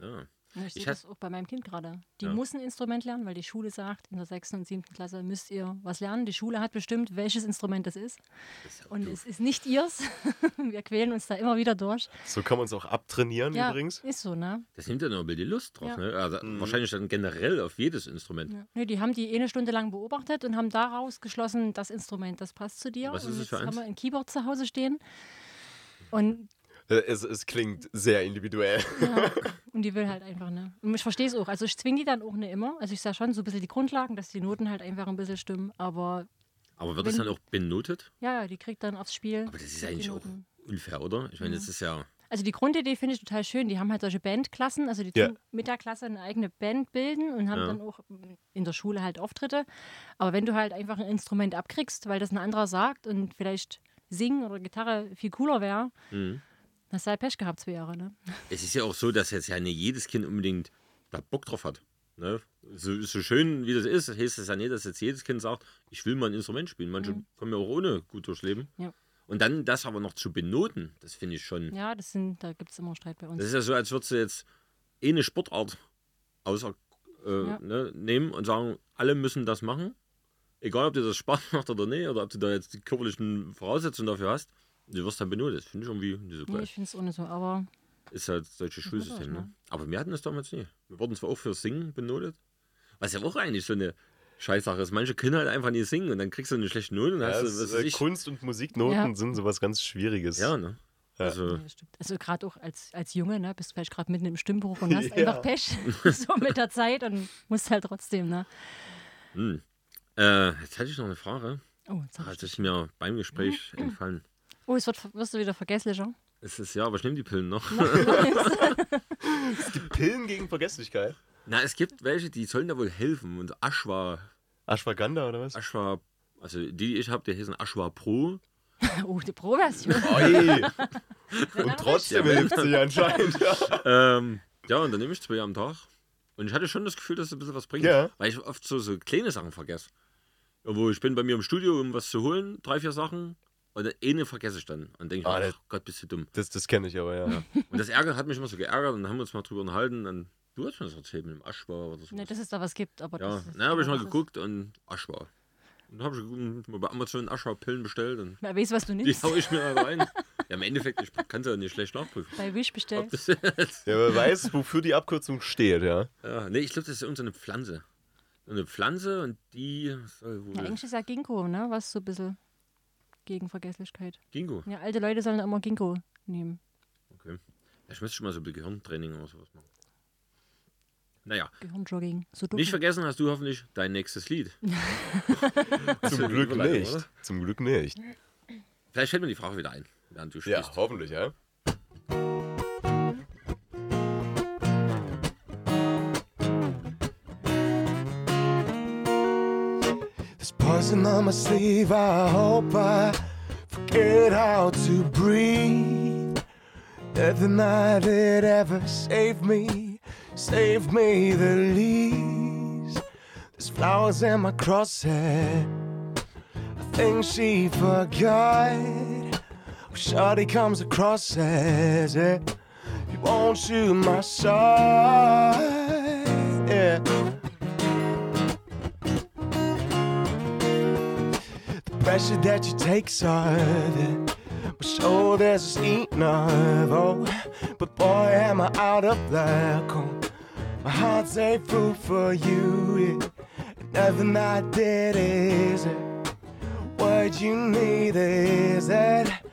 Ja, ich sehe das auch bei meinem Kind gerade. Die Ja. muss ein Instrument lernen, weil die Schule sagt, in der sechsten und siebten Klasse müsst ihr was lernen. Die Schule hat bestimmt, welches Instrument das ist. Das ist ja Und doof. es ist nicht ihrs. Wir quälen uns da immer wieder durch. So kann man es auch abtrainieren Ja, übrigens. ist so, ne? Das nimmt ja noch ein bisschen die Lust drauf. Ja. Ne? Also Mhm. Wahrscheinlich dann generell auf jedes Instrument. Ja. Nee, die haben die eine Stunde lang beobachtet und haben daraus geschlossen, das Instrument, das passt zu dir. Was ist und es jetzt für eins? haben wir ein Keyboard zu Hause stehen. Und, Es, es klingt sehr individuell. ja, und die will halt einfach, ne? Und ich verstehe es auch. Also ich zwinge die dann auch nicht immer. Also ich sage schon so ein bisschen die Grundlagen, dass die Noten halt einfach ein bisschen stimmen. Aber Aber wird das Wenn- dann auch benotet? ja, die kriegt dann aufs Spiel. Aber das ist eigentlich auch unfair, oder? Ich meine, Ja. das ist ja. Also die Grundidee finde ich total schön. Die haben halt solche Bandklassen, also die Ja. tun mit der Klasse eine eigene Band bilden und haben Ja. dann auch in der Schule halt Auftritte. Aber wenn du halt einfach ein Instrument abkriegst, weil das ein anderer sagt und vielleicht Singen oder Gitarre viel cooler wäre, Mhm. Hast du halt Pech gehabt zwei Jahre, ne? Es ist ja auch so, dass jetzt ja nicht jedes Kind unbedingt da Bock drauf hat. Ne? So, so schön wie das ist, heißt es ja nicht, dass jetzt jedes Kind sagt, ich will mal ein Instrument spielen. Manche Mhm. kommen ja auch ohne gut durchs Leben. Ja. Und dann das aber noch zu benoten, das finde ich schon. Ja, das sind, da gibt es immer Streit bei uns. Das ist ja so, als würdest du jetzt eh eine Sportart außer, äh, Ja. ne, nehmen und sagen, alle müssen das machen. Egal, ob dir das Spaß macht oder nicht, oder ob du da jetzt die körperlichen Voraussetzungen dafür hast. Du wirst dann benotet. Das finde ich irgendwie nicht so nee, geil. ich finde es ohne so, aber Ist halt solche ist Schulsysteme. das, Ne? Aber wir hatten das damals nie. Wir wurden zwar auch für Singen benotet, was ja auch eigentlich so eine Scheißsache ist. Manche können halt einfach nicht singen und dann kriegst du eine schlechte Note und Ja, hast es, du, was äh. Kunst und Musiknoten Ja. sind sowas ganz Schwieriges. Ja, ne? Ja. Also, das. Also gerade auch als, als Junge, ne, bist du vielleicht gerade mitten im Stimmbruch und hast Ja. einfach Pech, so mit der Zeit und musst halt trotzdem, ne? hm. äh, jetzt hatte ich noch eine Frage. Oh, jetzt Das ist dich. mir beim Gespräch entfallen. Oh es wird, wirst du wieder vergesslicher. Es ist ja, aber ich nehme die Pillen noch. Pillen gegen Vergesslichkeit. Na, es gibt welche, die sollen da wohl helfen. Und Ashwa, Ashwagandha oder was? Ashwa, also die, die ich habe, die heißen Ashwa Pro. Oh, die Pro-Version. Oi. Und trotzdem hilft sie anscheinend. Ja. Ähm, ja, und dann nehme ich zwei am Tag. Und ich hatte schon das Gefühl, dass es ein bisschen was bringt. Ja. Weil ich oft so, so kleine Sachen vergesse. Wo ich bin bei mir im Studio, um was zu holen, drei, vier Sachen. Und dann eine vergesse ich dann. Und denke, Ah, ich, das- ach Gott, bist du dumm. Das, das kenne ich aber, ja. Und das Ärger hat mich immer so geärgert und dann haben wir uns mal drüber unterhalten. Dann, du hast mir das erzählt mit dem Aschbar oder so. Ne, dass es da was gibt, aber ja, das na, habe ich mal geguckt und Aschbar. Und dann habe ich mal bei Amazon Aschbar-Pillen bestellt und Wer weiß, was du die nimmst. hau ich mir rein. ja, im Endeffekt, ich kann es ja nicht schlecht nachprüfen. Bei Wish bestellt. Ja, wer weiß, wofür die Abkürzung steht, ja. ja, nee, ich glaube, das ist irgendeine Pflanze. Eine Pflanze und die soll wohl. Na, eigentlich ist ja Ginkgo, ne? Was so ein bisschen gegen Vergesslichkeit. Gingo. Ja, alte Leute sollen immer Ginkgo nehmen. Okay. Ja, ich müsste schon mal so ein Gehirntraining oder sowas machen. Naja, Gehirnjogging. So nicht vergessen hast du hoffentlich dein nächstes Lied. Zum Glück nicht. oder? Zum Glück nicht. Vielleicht fällt mir die Frage wieder ein, während du Ja, sprichst. hoffentlich, ja. Poison on my sleeve. I hope I forget how to breathe. Nothing I did ever saved me, saved me the least. There's flowers in my crosshair. I think she forgot. Oh, Shorty comes across as eh? it. You won't shoot my shot. Yeah. Pressure that you take's it. My shoulders is eating of oh, but boy am I out of luck. Oh, my heart's a fool for you. Yeah. And nothing I did is it. What you need is that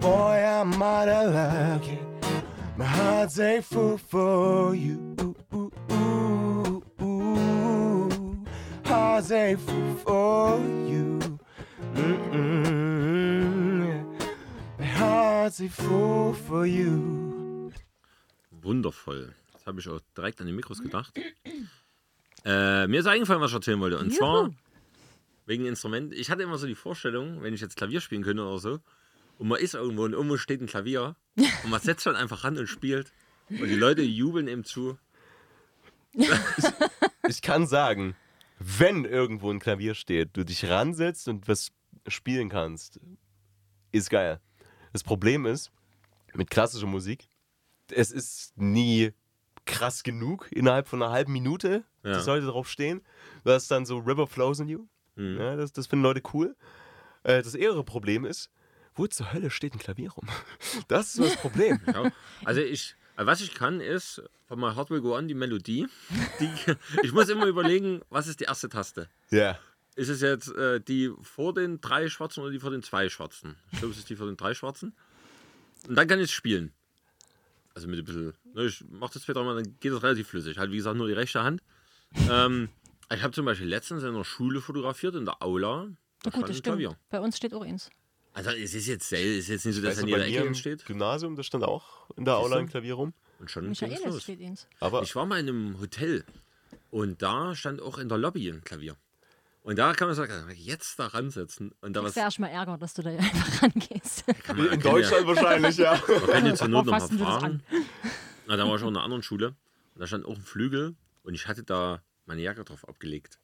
boy I'm out of luck. Yeah. My heart's a fool for you. Ooh, ooh, ooh, ooh. Heart's a fool for you. Mm-mm. My heart's a fool for you. Wundervoll. Das habe ich auch direkt an die Mikros gedacht. Äh, mir ist eingefallen, was ich erzählen wollte. Und zwar wegen Instrument. Ich hatte immer so die Vorstellung, wenn ich jetzt Klavier spielen könnte oder so, und man ist irgendwo und irgendwo steht ein Klavier und man setzt dann einfach ran und spielt. Und die Leute jubeln ihm zu. Ich kann sagen, wenn irgendwo ein Klavier steht, du dich ransetzt und was spielen kannst, ist geil. Das Problem ist, mit klassischer Musik, es ist nie krass genug innerhalb von einer halben Minute, Ja. dass Leute drauf stehen. Du hast dann so River Flows in You. Mhm. Ja, das, das finden Leute cool. Äh, das ehere Problem ist, wo zur Hölle steht ein Klavier rum? Das ist das Problem. Ja. Also ich, was ich kann, ist von My Heart Will Go On die Melodie. Die, ich muss immer überlegen, was ist die erste Taste? Ja. Ist es jetzt äh, die vor den drei Schwarzen oder die vor den zwei Schwarzen? Ich glaube, es ist die vor den drei Schwarzen. Und dann kann ich es spielen. Also mit ein bisschen. Ne, ich mache das später mal, dann geht das relativ flüssig. Halt, wie gesagt, nur die rechte Hand. Ähm, ich habe zum Beispiel letztens in der Schule fotografiert, in der Aula. Da gut, ein das Klavier. stimmt. Bei uns steht auch eins. Also es ist jetzt, ist jetzt nicht so, dass Weißt an jeder mir Ecke steht. Gymnasium, da stand auch in der Aula ein Klavier rum. Und schon Michaelis los. steht eins. Aber Ich war mal in einem Hotel und da stand auch in der Lobby ein Klavier. Und da kann man sagen, jetzt da ransetzen. Und da was Das wäre erstmal Ärger, dass du da einfach rangehst. kann man, in Deutschland wahrscheinlich, ja. Ja, man kann jetzt zur Not Worauf noch mal fassen Sie das fragen. Na, da war ich auch in einer anderen Schule. Und da stand auch ein Flügel und ich hatte da meine Jacke drauf abgelegt.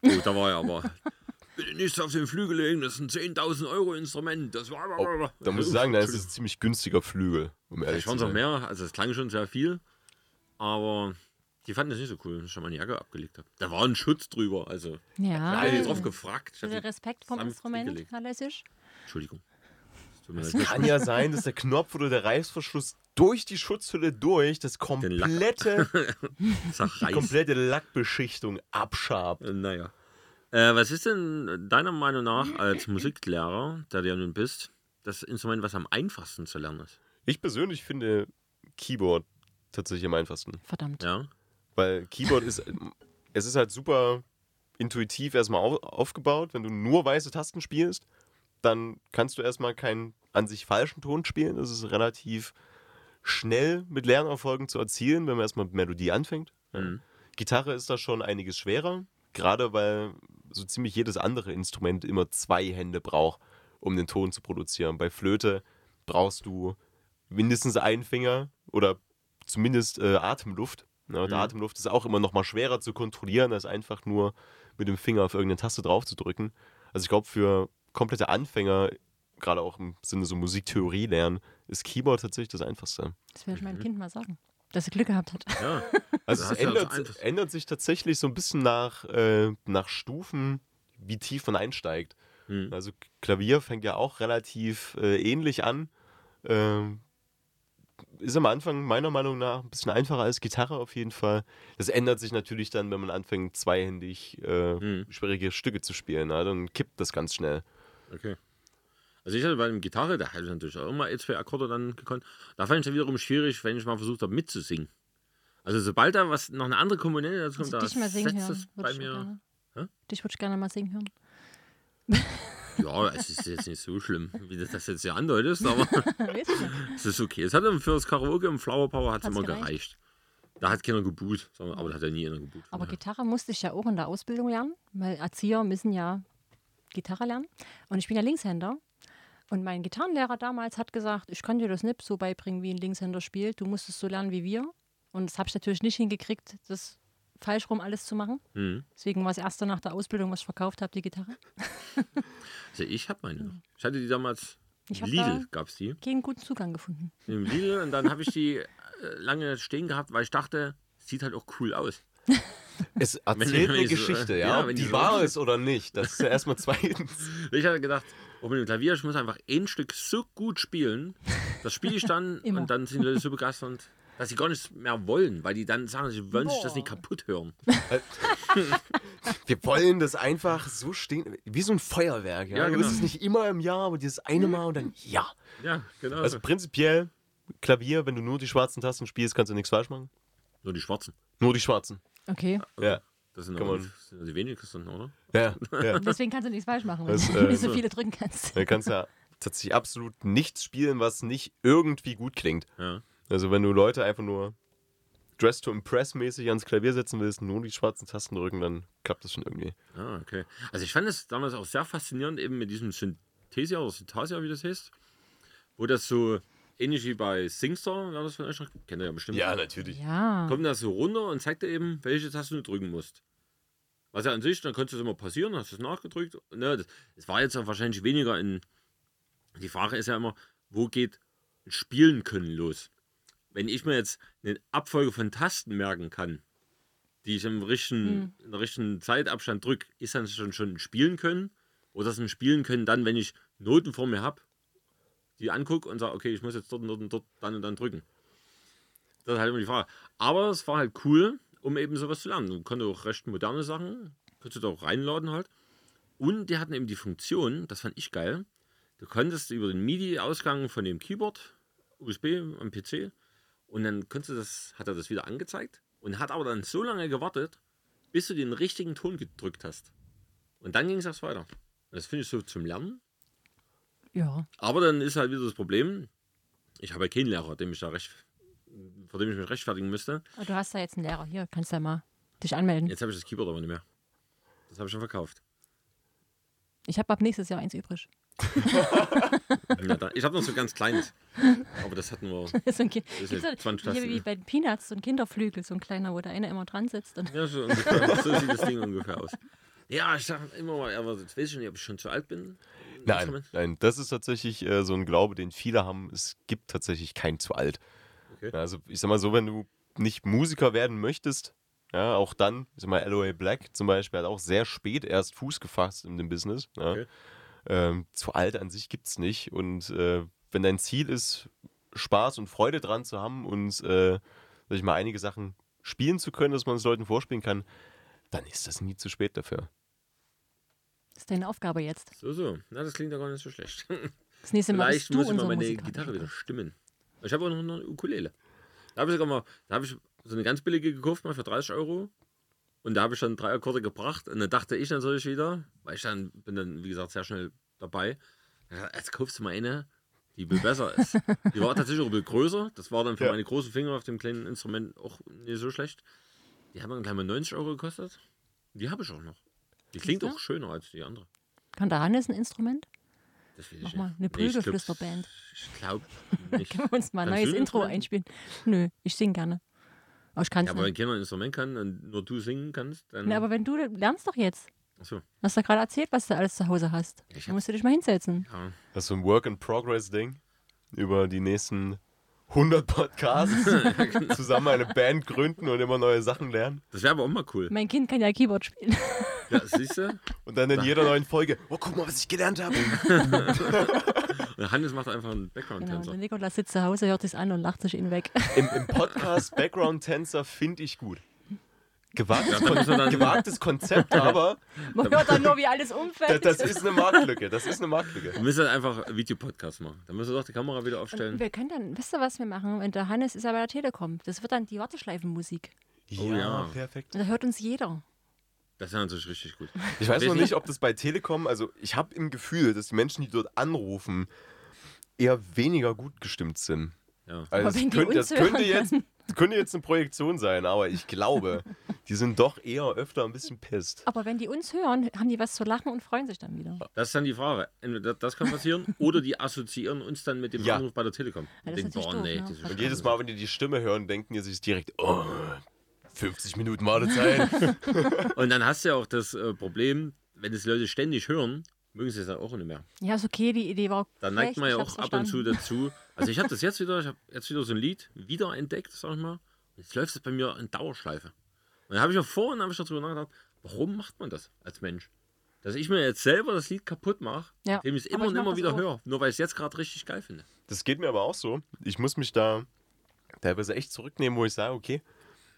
Oh, da war ja aber. Bitte nicht auf den Flügel legen, das ist ein 10.000 Euro Instrument. Das war. Oh, da muss ich sagen, da ist es ein ziemlich günstiger Flügel, um ehrlich Ich zu fand es auch mehr, also es klang schon sehr viel, aber die fanden das nicht so cool, dass ich schon meine Jacke abgelegt habe. Da war ein Schutz drüber, also Ja. da ich drauf gefragt. Ich die Respekt vom Instrument. Herr Lessisch. Entschuldigung. Es kann ja sein, dass der Knopf oder der Reißverschluss durch die Schutzhülle durch das komplette, die Zerreißt. komplette Lackbeschichtung abschabt. Äh, Naja. Äh, was ist denn deiner Meinung nach als Musiklehrer, der du ja nun bist, das Instrument, was am einfachsten zu lernen ist? Ich persönlich finde Keyboard tatsächlich am einfachsten. Verdammt. Ja. Weil Keyboard ist, es ist halt super intuitiv erstmal au aufgebaut. Wenn du nur weiße Tasten spielst, dann kannst du erstmal keinen an sich falschen Ton spielen. Das ist relativ schnell mit Lernerfolgen zu erzielen, wenn man erstmal mit Melodie anfängt. Mhm. Gitarre ist da schon einiges schwerer, gerade weil so ziemlich jedes andere Instrument immer zwei Hände braucht, um den Ton zu produzieren. Bei Flöte brauchst du mindestens einen Finger oder zumindest äh, Atemluft. Ne? Und Mhm. Atemluft ist auch immer noch mal schwerer zu kontrollieren, als einfach nur mit dem Finger auf irgendeine Taste drauf zu drücken. Also ich glaube, für komplette Anfänger, gerade auch im Sinne so Musiktheorie lernen, ist Keyboard tatsächlich das Einfachste. Das werde ich meinem Kind mal sagen. Dass er Glück gehabt hat. ja. Also es ja ändert, Einfachste. ändert sich tatsächlich so ein bisschen nach, äh, nach Stufen, wie tief man einsteigt. Mhm. Also Klavier fängt ja auch relativ äh, ähnlich an. Ähm, ist am Anfang meiner Meinung nach ein bisschen einfacher als Gitarre auf jeden Fall. Das ändert sich natürlich dann, wenn man anfängt, zweihändig äh, Mhm. schwierige Stücke zu spielen. Na? Dann kippt das ganz schnell. Okay. Also ich hatte bei dem Gitarre, da hatte ich natürlich auch immer zwei Akkorde dann gekonnt. Da fand ich es wiederum schwierig, wenn ich mal versucht habe mitzusingen. Also sobald da was noch eine andere Komponente dazu kommt, Also da dich mal singen setzt hören. würd bei ich mir. Gerne. Hä? Dich würde ich gerne mal singen hören. Ja, es ist jetzt nicht so schlimm, wie du das jetzt ja andeutest, aber es ist okay. Es hat für das Karaoke im Flower Power hat's Hat's immer gereicht? gereicht. Da hat keiner geboot, aber da hat ja nie einer geboot. Aber Gitarre musste ich ja auch in der Ausbildung lernen, weil Erzieher müssen ja Gitarre lernen. Und ich bin ja Linkshänder. Und mein Gitarrenlehrer damals hat gesagt, ich kann dir das nicht so beibringen, wie ein Linkshänder spielt. Du musst es so lernen wie wir. Und das habe ich natürlich nicht hingekriegt, das falsch rum alles zu machen. Mhm. Deswegen war es erst nach der Ausbildung, was ich verkauft habe, die Gitarre. Also ich habe meine noch. Ich hatte die damals, Ich Lidl da- gab es die. Keinen guten Zugang gefunden. Im Lidl und dann habe ich die äh, lange stehen gehabt, weil ich dachte, sieht halt auch cool aus. Es Wenn erzählt die- wenn eine so- Geschichte, ja, ja. wenn die die so- wahr ist oder nicht, das ist ja erstmal zweitens. Ich hatte gedacht, oh, mit dem Klavier, ich muss einfach ein Stück so gut spielen, das spiele ich dann und dann sind die Leute so begeistert, dass sie gar nichts mehr wollen, weil die dann sagen, sie wollen sich das Boah. nicht kaputt hören. Wir wollen das einfach so stehen, wie so ein Feuerwerk. Ja, Ja, Du genau. willst es nicht immer im Jahr, aber dieses eine Mal und dann ja. Ja, genau. Also prinzipiell Klavier, wenn du nur die schwarzen Tasten spielst, kannst du nichts falsch machen. Nur die schwarzen. Nur die schwarzen. Okay. Ja. Das sind, man- die, sind die wenigsten, oder? Ja, ja. Deswegen kannst du nichts falsch machen, wenn Das, du äh, nicht so viele drücken kannst. Da kannst du ja tatsächlich absolut nichts spielen, was nicht irgendwie gut klingt. Ja. Also wenn du Leute einfach nur Dress to Impress mäßig ans Klavier setzen willst, nur die schwarzen Tasten drücken, dann klappt das schon irgendwie. Ah, okay. Also ich fand es damals auch sehr faszinierend, eben mit diesem Synthesia oder Synthesia, wie das heißt, wo das so ähnlich wie bei Singstar, wer das von euch noch kennt ihr ja bestimmt. natürlich. Ja. Kommt das so runter und zeigt dir eben, welche Taste du drücken musst. Was ja an sich, dann konntest du es immer passieren, hast es nachgedrückt. Ne, das, das war jetzt auch wahrscheinlich weniger in. Die Frage ist ja immer, wo geht Spielen können los? Wenn ich mir jetzt eine Abfolge von Tasten merken kann, die ich im richtigen, in der richtigen Zeitabstand drücke, ist dann schon, schon ein Spielen können? Oder ist ein Spielen können dann, wenn ich Noten vor mir habe, die angucke und sage, okay, ich muss jetzt dort und dort und dort dann und dann drücken. Das ist halt immer die Frage. Aber es war halt cool, um eben sowas zu lernen. Du konntest auch recht moderne Sachen, konntest du da auch reinladen halt. Und die hatten eben die Funktion, das fand ich geil, du konntest über den MIDI-Ausgang von dem Keyboard, USB am PC, und dann konntest du das, hat er das wieder angezeigt und hat aber dann so lange gewartet, bis du den richtigen Ton gedrückt hast. Und dann ging es erst weiter. Das finde ich so zum Lernen. Ja. Aber dann ist halt wieder das Problem, ich habe ja keinen Lehrer, dem ich da recht, vor dem ich mich rechtfertigen müsste. Aber du hast da jetzt einen Lehrer. Hier, kannst du ja mal dich anmelden. Jetzt habe ich das Keyboard aber nicht mehr. Das habe ich schon verkauft. Ich habe ab nächstes Jahr eins übrig. Ich habe noch so ganz kleines. Aber das hatten wir. so ein Ki- ist Gibt's jetzt so- 20 hier Tasten. wie bei den Peanuts, so ein Kinderflügel, so ein kleiner, wo der eine immer dran sitzt. Und Ja, so, ungefähr, so sieht das Ding ungefähr aus. Ja, ich sage immer mal, aber jetzt weiß ich nicht, ob ich schon zu alt bin. Nein, nein, das ist tatsächlich äh, so ein Glaube, den viele haben. Es gibt tatsächlich kein zu alt. Okay. Ja, Also ich sag mal so, wenn du nicht Musiker werden möchtest, ja, auch dann, ich sag mal, LOA Black zum Beispiel hat auch sehr spät erst Fuß gefasst in dem Business. Ja. Okay. Ähm, zu alt an sich gibt's nicht. Und äh, wenn dein Ziel ist, Spaß und Freude dran zu haben und äh, sag ich mal, einige Sachen spielen zu können, dass man es Leuten vorspielen kann, dann ist das nie zu spät dafür. das ist deine Aufgabe jetzt. So, so. Na, das klingt ja gar nicht so schlecht. Das nächste Mal Vielleicht bist du muss ich mal meine musikalischer Gitarre wieder stimmen. Ich habe auch noch eine Ukulele. Da habe ich sogar mal, da habe ich so eine ganz billige gekauft, mal für 30 Euro. Und da habe ich dann drei Akkorde gebracht. Und dann dachte ich natürlich wieder, weil ich dann bin dann, wie gesagt, sehr schnell dabei. Ja, Jetzt kaufst du mal eine, die viel besser ist. Die war tatsächlich auch ein bisschen größer. Das war dann für Ja. meine großen Finger auf dem kleinen Instrument auch nicht so schlecht. Die haben dann gleich mal 90 Euro gekostet. Die habe ich auch noch. Die klingt auch schöner als die andere. Kann der Hannes ein Instrument? Das will ich Mach nicht. mal eine Nee, ich glaub- Prügelflüsterband. Ich glaube nicht. Können wir uns mal ein neues Intro einspielen? Nö, ich singe gerne. Aber ich kann Ja, aber wenn keiner ein Instrument kann und nur du singen kannst, dann. Nee, aber wenn du lernst doch jetzt. Achso. Du hast doch gerade erzählt, was du alles zu Hause hast. Ich Da musst du dich mal hinsetzen. Ja. Das ist so ein Work-in-Progress-Ding über die nächsten 100 Podcasts zusammen eine Band gründen und immer neue Sachen lernen. Das wäre aber auch mal cool. Mein Kind kann ja Keyboard spielen. Ja, siehst du? Und dann in jeder neuen Folge, oh, guck mal, was ich gelernt habe. Und Hannes macht einfach einen Genau, Background-Tänzer. der Nikolaus sitzt zu Hause, hört es an und lacht sich ihn weg. Im, im Podcast Background-Tänzer finde ich gut. Gewagtes, dann- gewagtes Konzept, aber Man hört dann nur, wie alles das, umfällt. das ist eine Marktlücke. Das ist eine Marktlücke. Wir müssen einfach Videopodcast machen. Da müssen wir doch die Kamera wieder Und aufstellen. wir können dann, wisst ihr, was wir machen? Wenn der Hannes ist ja bei der Telekom. Das wird dann die Warteschleifenmusik. Oh ja. perfekt. Und da hört uns jeder. Das wäre natürlich richtig gut. Ich weiß noch nicht. ob das bei Telekom, also ich habe im Gefühl, dass die Menschen, die dort anrufen, eher weniger gut gestimmt sind. Ja. Also Aber das, wenn die könnte, uns das könnte, hören, jetzt, das könnte jetzt eine Projektion sein, aber ich glaube, die sind doch eher öfter ein bisschen pisst. Aber wenn die uns hören, haben die was zu lachen und freuen sich dann wieder. Das ist dann die Frage. Entweder das kann passieren oder die assoziieren uns dann mit dem Ja. Anruf bei der Telekom. Ja, ist denken, natürlich boah, doof, nee, ne? ist Und jedes Mal, wenn die die Stimme hören, denken die sich direkt, oh, 50 Minuten Wartezeit. Und dann hast du ja auch das äh, Problem, wenn es Leute ständig hören, mögen sie es dann auch nicht mehr. Ja, ist okay, die Idee war. Da neigt man ja auch ab und zu dazu. Also ich habe das jetzt wieder, ich habe jetzt wieder so ein Lied wiederentdeckt, sag ich mal. Jetzt läuft es bei mir in Dauerschleife. Und dann habe ich auch vorhin hab ich darüber nachgedacht, warum macht man das als Mensch? Dass ich mir jetzt selber das Lied kaputt mache, Ja, indem ich es immer und immer wieder auch. höre. Nur weil ich es jetzt gerade richtig geil finde. Das geht mir aber auch so. Ich muss mich da teilweise echt zurücknehmen, wo ich sage, okay,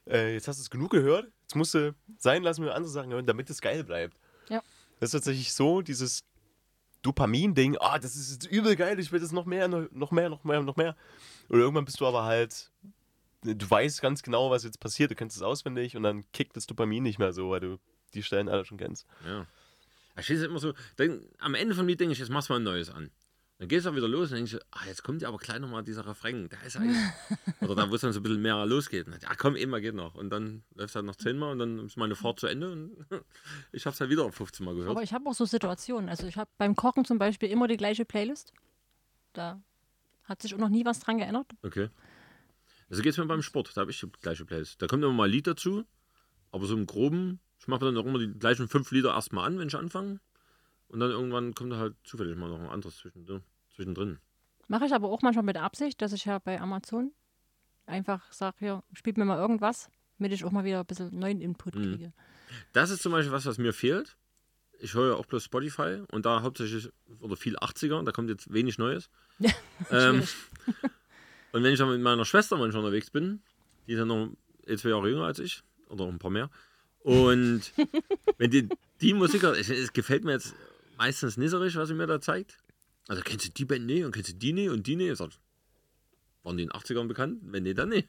äh, jetzt hast du es genug gehört, jetzt musst du sein lassen, wir andere Sachen hören, damit es geil bleibt. Ja. Das ist tatsächlich so, dieses Dopamin-Ding, ah, das ist jetzt übel geil, ich will das noch mehr, noch mehr, noch mehr, noch mehr. Und irgendwann bist du aber halt, du weißt ganz genau, was jetzt passiert, du kennst es auswendig und dann kickt das Dopamin nicht mehr so, weil du die Stellen alle schon kennst. Ja. Ich ist immer so, dann, am Ende vom Lied denke ich, jetzt machst du mal ein neues an. Dann gehst du auch wieder los und denkst, ah, jetzt kommt ja aber gleich nochmal dieser Refrain. Der ist eigentlich. Oder da, wo es dann so ein bisschen mehr losgeht. Und, ja, komm, immer geht noch. Und dann läuft es halt noch zehnmal und dann ist meine Fahrt zu Ende und ich habe es halt wieder 15 Mal gehört. Aber ich habe auch so Situationen. Also ich habe beim Kochen zum Beispiel immer die gleiche Playlist. Da hat sich auch noch nie was dran geändert. Okay. Also geht es mir beim Sport, da habe ich die gleiche Playlist. Da kommt immer mal ein Lied dazu, aber so im Groben, ich mache dann auch immer die gleichen fünf Lieder erstmal an, wenn ich anfange. Und dann irgendwann kommt da halt zufällig mal noch ein anderes zwischendrin. zwischendrin. Mache ich aber auch manchmal mit Absicht, dass ich ja bei Amazon einfach sage, hier, spielt mir mal irgendwas, damit ich auch mal wieder ein bisschen neuen Input Mhm. kriege. Das ist zum Beispiel was, was mir fehlt. Ich höre ja auch bloß Spotify und da hauptsächlich oder viel 80er, da kommt jetzt wenig Neues. ähm, und wenn ich dann mit meiner Schwester manchmal unterwegs bin, die ist ja noch zwei Jahre jünger als ich, oder ein paar mehr, und wenn die, die Musik, hört, es, es gefällt mir jetzt meistens richtig, was sie mir da zeigt. Also kennst du die Band nicht und kennst du die nicht und die? Ich sag, waren die in den 80ern bekannt? Wenn nicht, dann nicht.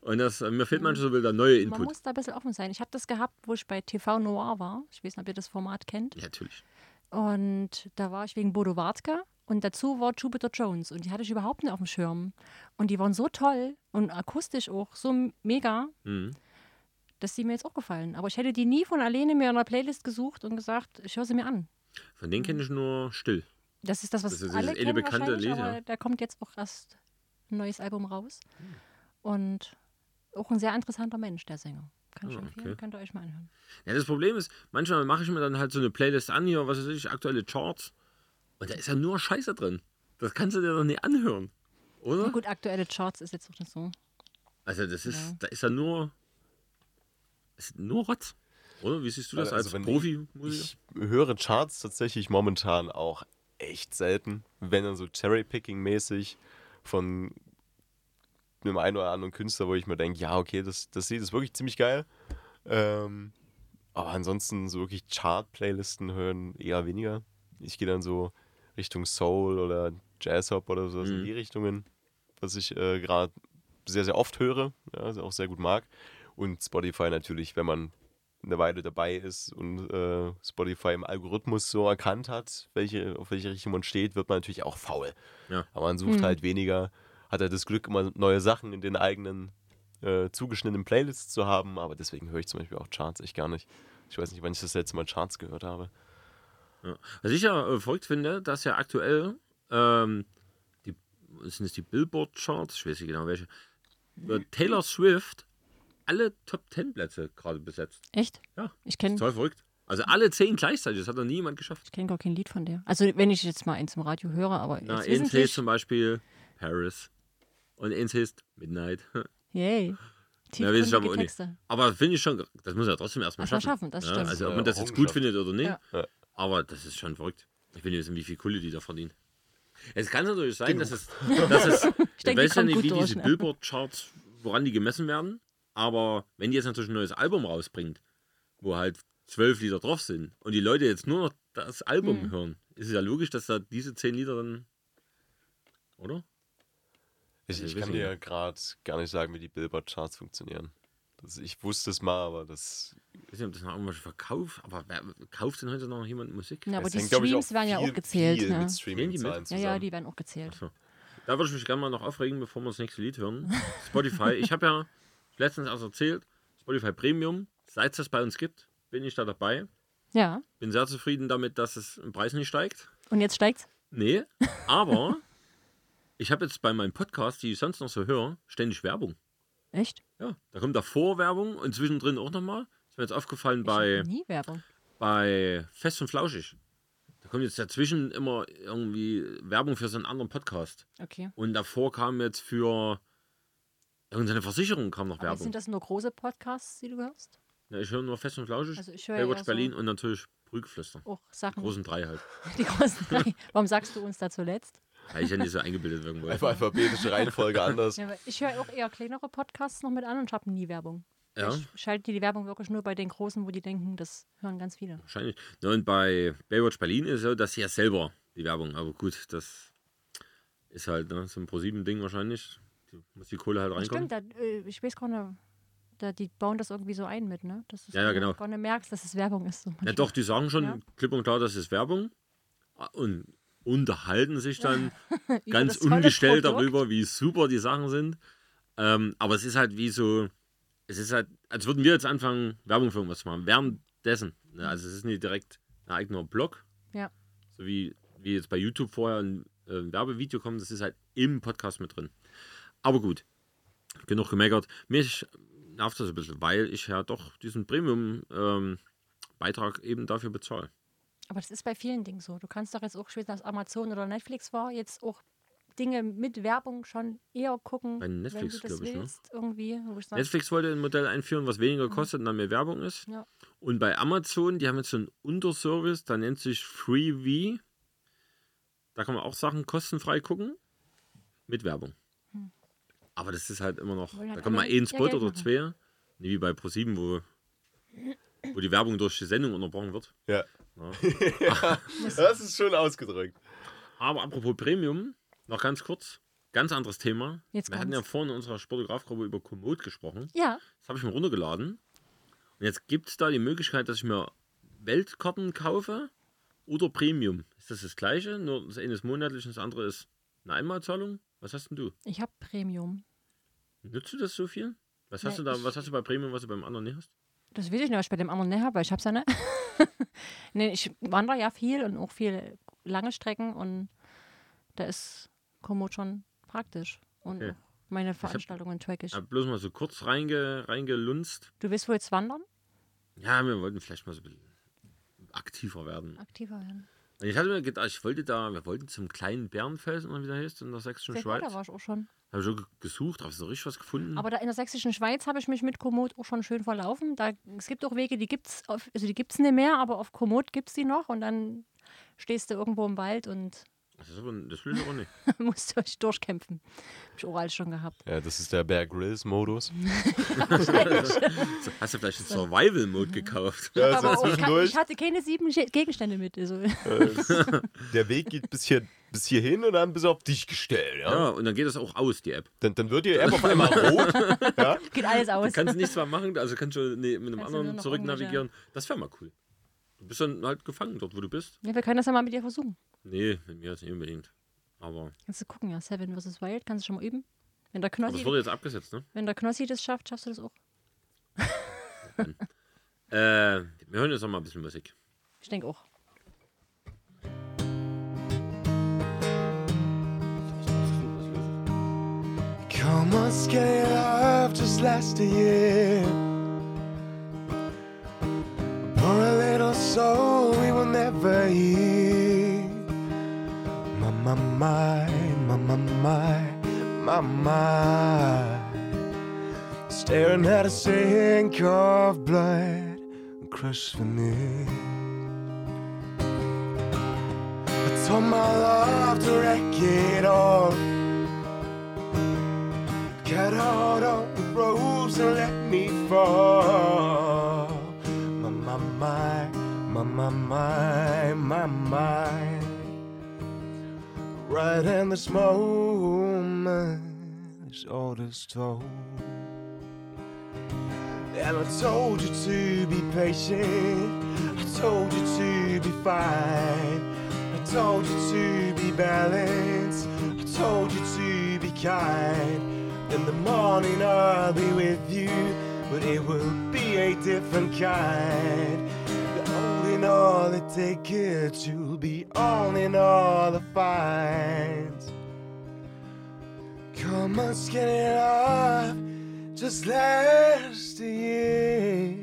Und das, mir fehlt manchmal so wieder neuer Man Input. muss da ein bisschen offen sein. Ich habe das gehabt, wo ich bei TV Noir war. Ich weiß nicht, ob ihr das Format kennt. Ja, natürlich. Und da war ich wegen Bodo Wartke und dazu war Jupiter Jones und die hatte ich überhaupt nicht auf dem Schirm. Und die waren so toll und akustisch auch so mega, Mhm. dass die mir jetzt auch gefallen. Aber ich hätte die nie von alleine mir in einer Playlist gesucht und gesagt, ich höre sie mir an. Von denen kenne ich nur still. Das ist das, was Das ist alle kennen bekannte wahrscheinlich, Lied, aber da kommt jetzt auch erst ein neues Album raus. Hm. Und auch ein sehr interessanter Mensch, der Sänger. Kann ich Ah, empfehlen, okay. könnt ihr euch mal anhören. Ja, das Problem ist, manchmal mache ich mir dann halt so eine Playlist an, hier, was weiß ich, aktuelle Charts. Und da ist ja nur Scheiße drin. Das kannst du dir doch nicht anhören. Oder? Ja, gut, aktuelle Charts ist jetzt auch nicht so. Also, das ist, Ja. da ist ja nur. Ist nur Rotz. Oder? Wie siehst du das Also, als Profi-Musiker? Ich höre Charts tatsächlich momentan auch echt selten, wenn dann so Cherry-Picking-mäßig von einem einen oder anderen Künstler, wo ich mir denke, ja, okay, das, das Lied ist wirklich ziemlich geil. Ähm, aber ansonsten so wirklich Chart-Playlisten hören eher weniger. Ich gehe dann so Richtung Soul oder Jazz-Hop oder so in Mhm. die Richtungen, was ich äh, gerade sehr, sehr oft höre, ja, also auch sehr gut mag. Und Spotify natürlich, wenn man eine Weile dabei ist und äh, Spotify im Algorithmus so erkannt hat, welche, auf welche Richtung man steht, wird man natürlich auch faul. Ja. Aber man sucht Mhm. halt weniger, hat halt das Glück, immer neue Sachen in den eigenen äh, zugeschnittenen Playlists zu haben, aber deswegen höre ich zum Beispiel auch Charts echt gar nicht. Ich weiß nicht, wann ich das letzte Mal Charts gehört habe. Ja. Was ich ja äh, verrückt finde, dass ja aktuell ähm, die, sind es die Billboard-Charts, ich weiß nicht genau welche, äh, Taylor Swift alle Top 10 Plätze gerade besetzt. Echt? Ja. Ich kenne Toll verrückt. Also alle zehn gleichzeitig, das hat noch nie jemand geschafft. ich kenn gar kein Lied von der. Also wenn ich jetzt mal eins im Radio höre, aber Na, jetzt eins heißt wissentlich. zum Beispiel Paris und eins heißt Midnight. Yay. Ja, weiß ich aber auch nicht. Aber finde ich schon, das muss er trotzdem erstmal Erst mal schaffen. schaffen, das ja, stimmt. Also ob Ja, man das jetzt gut findet oder nicht, Ja. Ja. aber das ist schon verrückt. Ich will nicht wissen, wie viel Kohle die da verdienen. Es kann natürlich sein, Genug. dass es, dass es ich denke, weiß ja nicht, wie durch, diese ne? Billboard-Charts, woran die gemessen werden, aber wenn die jetzt natürlich ein neues Album rausbringt, wo halt zwölf Lieder drauf sind und die Leute jetzt nur noch das Album Hm. hören, ist es ja logisch, dass da diese zehn Lieder dann, oder? Ich, Ja, ich kann dir ja gerade gar nicht sagen, wie die Billboard-Charts funktionieren. Das, ich wusste es mal, aber das Ich weiß nicht, ob das noch irgendwas verkauft, aber wer kauft denn heute noch jemand Musik? Ja, aber es die hängt, glaub ich, Streams werden ja auch gezählt. viel Ne? mit Streaming-Zahlen Ja, zusammen. ja, die werden auch gezählt. Achso. Da würde ich mich gerne mal noch aufregen, bevor wir das nächste Lied hören. Spotify. Ich habe ja letztens auch erzählt, Spotify Premium, seit es das bei uns gibt, bin ich da dabei. Ja, Bin sehr zufrieden damit, dass es im Preis nicht steigt. und jetzt steigt's. Nee, aber ich habe jetzt bei meinem Podcast, die ich sonst noch so höre, ständig Werbung. Echt? Ja, da kommt davor Werbung und zwischendrin auch nochmal. Ist mir jetzt aufgefallen Ich bei, nie Werbung. bei Fest und Flauschig. Da kommt jetzt dazwischen immer irgendwie Werbung für so einen anderen Podcast. Okay. Und davor kam jetzt für irgendeine Versicherung kam noch Aber Werbung. sind das nur große Podcasts, die du hörst? Ja, ich höre nur Fest und Flauschig, Also ich höre Baywatch eher so- Berlin und natürlich Brügflüster. Auch Sachen. Großen drei halt. Die großen drei. Warum sagst du uns da zuletzt? Weil ich ja nicht so eingebildet irgendwo. Einfach alphabetische Reihenfolge anders. Ja, ich höre auch eher kleinere Podcasts noch mit an und habe nie Werbung. Ja. Ich schalte die Werbung wirklich nur bei den Großen, wo die denken, das hören ganz viele. Wahrscheinlich. Ja, und bei Baywatch Berlin ist es so, dass sie ja selber die Werbung, aber gut, das ist halt ne, so ein Pro-7-Ding wahrscheinlich. Muss die Kohle halt reinkommen. Stimmt, da, äh, ich weiß gar nicht, da, die bauen das irgendwie so ein mit, ne? Dass Ja, ja, genau. gar nicht merkst, dass es Werbung ist. So Ja, doch, die sagen schon Ja. klipp und klar, das ist Werbung. Und unterhalten sich dann ganz ungestellt darüber, wie super die Sachen sind. Ähm, aber es ist halt wie so, es ist halt, als würden wir jetzt anfangen, Werbung für irgendwas zu machen. Währenddessen. Ne? Also es ist nicht direkt ein eigener Blog. Ja. So wie, wie jetzt bei YouTube vorher ein, äh, ein Werbevideo kommt, das ist halt im Podcast mit drin. Aber gut, genug gemeckert. Mich nervt das ein bisschen, weil ich ja doch diesen Premium-Beitrag eben dafür bezahle. Aber das ist bei vielen Dingen so. Du kannst doch jetzt auch, nicht, ob Amazon oder Netflix war, jetzt auch Dinge mit Werbung schon eher gucken, Bei Netflix, wenn du das ich, ne? willst, irgendwie. Wo ich sag, Netflix wollte ein Modell einführen, was weniger kostet und dann mehr Werbung ist. Ja. Und bei Amazon, die haben jetzt so einen Unterservice, der nennt sich Freevee. Da kann man auch Sachen kostenfrei gucken. Mit Werbung. Aber das ist halt immer noch. Wollen Da halt kommt mal alle ein Spot oder zwei. Nicht wie bei ProSieben, wo, wo die Werbung durch die Sendung unterbrochen wird. Ja. Ja. Das ist schon ausgedrückt. Aber apropos Premium, noch ganz kurz. Ganz anderes Thema. Jetzt Wir hatten ja vorhin in unserer Sportografgruppe über Komoot gesprochen. ja, Das habe ich mir runtergeladen. Und jetzt gibt es da die Möglichkeit, dass ich mir Weltkarten kaufe oder Premium. Ist das das gleiche? Nur das eine ist monatlich und das andere ist eine Einmalzahlung? Was hast denn du? ich habe Premium. Nutzt du das so viel? Was hast Nee, du da, was hast du bei Premium, was du beim anderen nicht hast? Das weiß ich nicht, was ich bei dem anderen nicht habe, weil ich habe es ja nicht. nee, ich wandere ja viel und auch viel lange Strecken und da ist Komoot schon praktisch. Und Okay. meine Veranstaltungen track ich. Habe bloß mal so kurz reinge, reingelunzt. Du willst wohl jetzt wandern? Ja, wir wollten vielleicht mal so ein bisschen aktiver werden. Aktiver werden. Und ich hatte mir gedacht, ich wollte da, wir wollten zum kleinen Bärenfelsen, oder wie der heißt, in der sächsischen Sehr gut, Schweiz. da war ich auch schon. Habe ich schon ge- gesucht, habe so richtig was gefunden. Aber da in der sächsischen Schweiz habe ich mich mit Komoot auch schon schön verlaufen. Da, es gibt auch Wege, die gibt es also die gibt's nicht mehr, aber auf Komoot gibt es die noch und dann stehst du irgendwo im Wald und das, ist aber, das will ich aber nicht. musst du euch durchkämpfen. Hab ich auch alles schon gehabt. Ja, das ist der Bear Grylls Modus. Hast du vielleicht einen Survival-Mode gekauft? Ja, so aber auch, ich, zwischendurch. ich hatte keine sieben Ge- Gegenstände mit. Also. Der Weg geht bis, hier, bis hierhin und dann bis auf dich gestellt. Ja? Ja, und dann geht das auch aus, die App. Dann, dann wird die App auf einmal rot. Ja? Geht alles aus. Du kannst nichts mehr machen, also kannst du nee, mit einem Kannst anderen zurück navigieren. Das wäre mal cool. Du bist dann halt gefangen dort, wo du bist. Ja, wir können das ja mal mit dir versuchen. Nee, mit mir jetzt nicht unbedingt. Aber, Kannst du gucken, ja. Seven vs. Wild, kannst du schon mal üben. Wenn der, aber Knossi, das wurde jetzt abgesetzt, ne? wenn der Knossi das schafft, schaffst du das auch. Äh, wir hören jetzt noch mal ein bisschen Musik. Ich denke auch. Come on, skinny love, just last a year. A soul we will never hear. My, my, my, my, my, my, my, my. Staring at a sink of blood, crushed veneer. I told my love to wreck it all. Cut out all the ropes and let me fall. My, my, my, my, my, my, my, my. Right in this moment, is all that's told. And I told you to be patient. I told you to be fine. I told you to be balanced. I told you to be kind. In the morning I'll be with you, but it will be a different kind. The all it takes care to be in all the finds. Come on, skinny love, just last a year.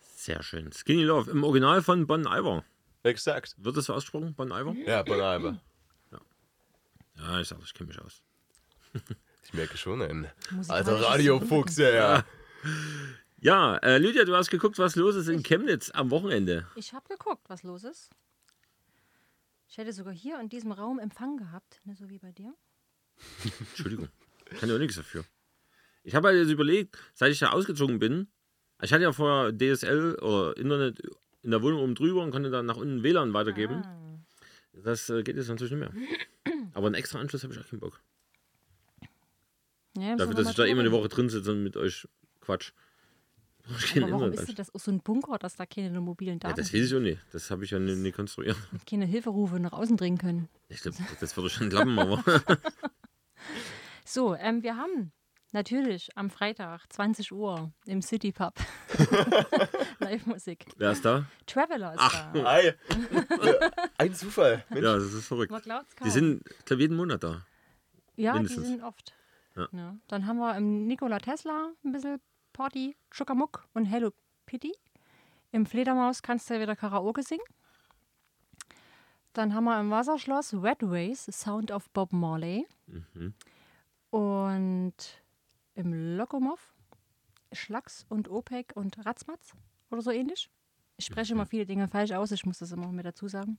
Sehr schön. Skinny Love im Original von Bon Iver. Exakt. Wird das so ausgesprochen? Bon Iver? Ja, Bonaibe. Ja, ich sag, ich kenne mich aus. Ich merke schon ein Musikalisches alter Radiofuchs, ja, ja. Ja, äh, Lydia, du hast geguckt, was los ist in Chemnitz am Wochenende. Ich habe geguckt, was los ist. Ich hätte sogar hier in diesem Raum Empfang gehabt, ne, so wie bei dir. Entschuldigung. Kann ja auch nichts dafür. Ich habe halt jetzt überlegt, seit ich da ausgezogen bin, ich hatte ja vorher DSL oder Internet in der Wohnung oben drüber und konnte dann nach unten WLAN weitergeben. Ah. Das äh, geht jetzt natürlich nicht mehr. Aber einen extra Anschluss habe ich auch keinen Bock. Ja, Dafür, dass ich da immer eine Woche drin sitze und mit euch quatsch. Aber warum ist das auch so ein Bunker, dass da keine mobilen Ja, Daten das weiß ich auch nicht. Das habe ich ja nie, nie konstruiert. und keine Hilferufe nach außen dringen können? Ich glaube, das würde schon klappen, aber. So, ähm, wir haben natürlich am Freitag 20 Uhr im City Pub Live-Musik. Wer ist da? Traveler ist da. Ei. Ein Zufall. Mensch. Ja, das ist verrückt. Man glaubt's kaum. Die sind, ich glaube, jeden Monat da. ja, die mindestens. sind oft. Ja. Ja. Dann haben wir im Nikola Tesla ein bisschen Party, Schuckermuck und Hello Kitty. Im Fledermaus kannst du ja wieder Karaoke singen. Dann haben wir im Wasserschloss Red Race, Sound of Bob Marley. Mhm. Und im Lokomov Schlacks und OPEC und Ratzmatz oder so ähnlich. Ich spreche immer viele Dinge falsch aus, ich muss das immer mit dazu sagen.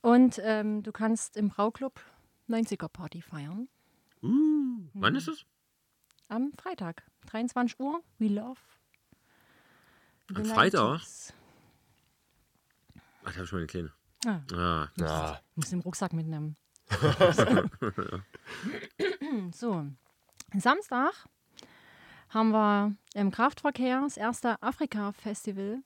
Und ähm, du kannst im Brauclub 90er Party feiern. Uh, wann ist es? Am Freitag, 23 Uhr. We love. the Am Freitag? 90s. Ach, da habe ich meine Kleine. Ah, Ah, Na, muss den Rucksack mitnehmen. so, Samstag haben wir im Kraftverkehr das erste Afrika-Festival.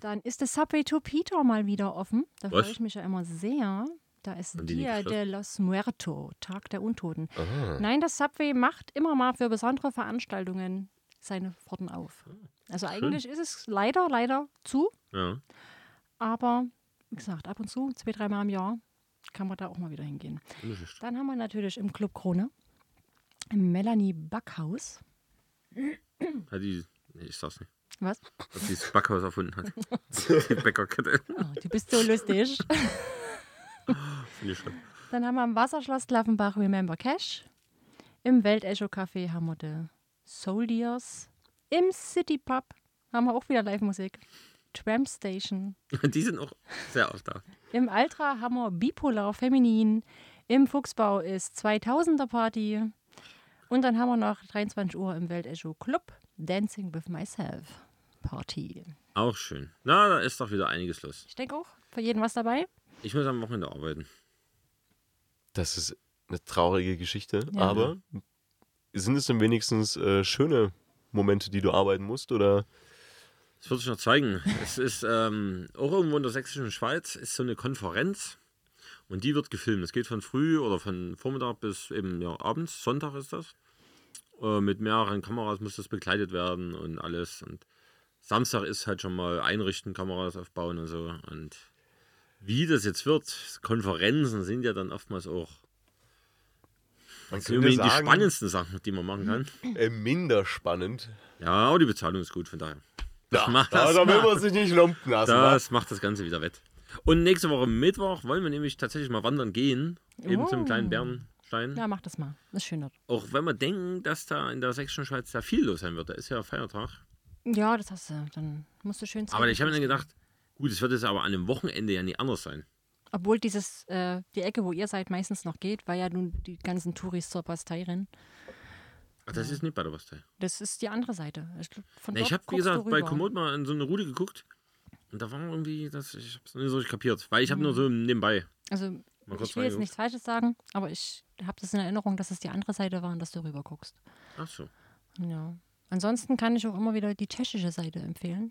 Dann ist das Subway to Peter mal wieder offen. Da freue ich mich ja immer sehr. Da ist Dia de los Muertos, Tag der Untoten. aha. Nein, das Subway macht immer mal für besondere Veranstaltungen seine Pforten auf. Also eigentlich ist es leider, leider zu, ja. aber wie gesagt, ab und zu, zwei, dreimal im Jahr, kann man da auch mal wieder hingehen. Dann haben wir natürlich im Club Krone, im Melanie Backhaus. Hat die, nee, ich sag's nicht. Was? Dass die das Backhaus erfunden hat. die Bäckerkette. Oh, du bist so lustig. Finde ich schon. Dann haben wir im Wasserschloss Klaffenbach Remember Cash. Im Weltecho Café haben wir die Soldiers. Im City Pub haben wir auch wieder Live-Musik. Tramp Station. Die sind auch sehr oft da. Im Altra haben wir Bipolar Feminin. Im Fuchsbau ist 2000er Party. Und dann haben wir noch 23 Uhr im Weltecho Club Dancing with Myself Party. Auch schön. Na, da ist doch wieder einiges los. Ich denke auch, für jeden was dabei. Ich muss am Wochenende arbeiten. Das ist eine traurige Geschichte, Ja. aber sind es denn wenigstens äh, schöne Momente, die du arbeiten musst? Oder Das wird sich noch zeigen. es ist ähm, auch irgendwo in der sächsischen Schweiz ist so eine Konferenz und die wird gefilmt. Es geht von früh oder von Vormittag bis eben ja, abends. Sonntag ist das. Äh, mit mehreren Kameras muss das begleitet werden und alles. Und Samstag ist halt schon mal einrichten, Kameras aufbauen und so. Und wie das jetzt wird, Konferenzen sind ja dann oftmals auch man so die spannendsten Sachen, die man machen kann. äh, minder spannend? Ja, aber die Bezahlung ist gut, von daher. Ja, macht da, das da will man sich nicht lumpen lassen. Das macht das Ganze wieder wett. Und nächste Woche Mittwoch wollen wir nämlich tatsächlich mal wandern gehen. Eben zum Oh. kleinen Bernstein. Ja, mach das mal. Das ist schön dort. Auch wenn wir denken, dass da in der sächsischen Schweiz sehr viel los sein wird. Da ist ja Feiertag. Ja, das hast du. Dann musst du schön Aber zeigen. ich habe mir dann gedacht, gut, es wird jetzt aber an einem Wochenende ja nie anders sein. Obwohl dieses, äh, die Ecke, wo ihr seid, meistens noch geht, weil ja nun die ganzen Touris zur Bastei rennen. Ach, das ist nicht bei der Bastei. Das ist die andere Seite. Von Nee, ich habe, wie gesagt, bei. Komoot mal in so eine Route geguckt. Und da war irgendwie, das, ich habe es nicht so richtig kapiert. Weil ich habe Mhm. nur so nebenbei. Also, ich will jetzt nichts Falsches sagen, aber ich habe das in Erinnerung, dass es die andere Seite war und dass du rüber guckst. Ach so. Ja. Ansonsten kann ich auch immer wieder die tschechische Seite empfehlen.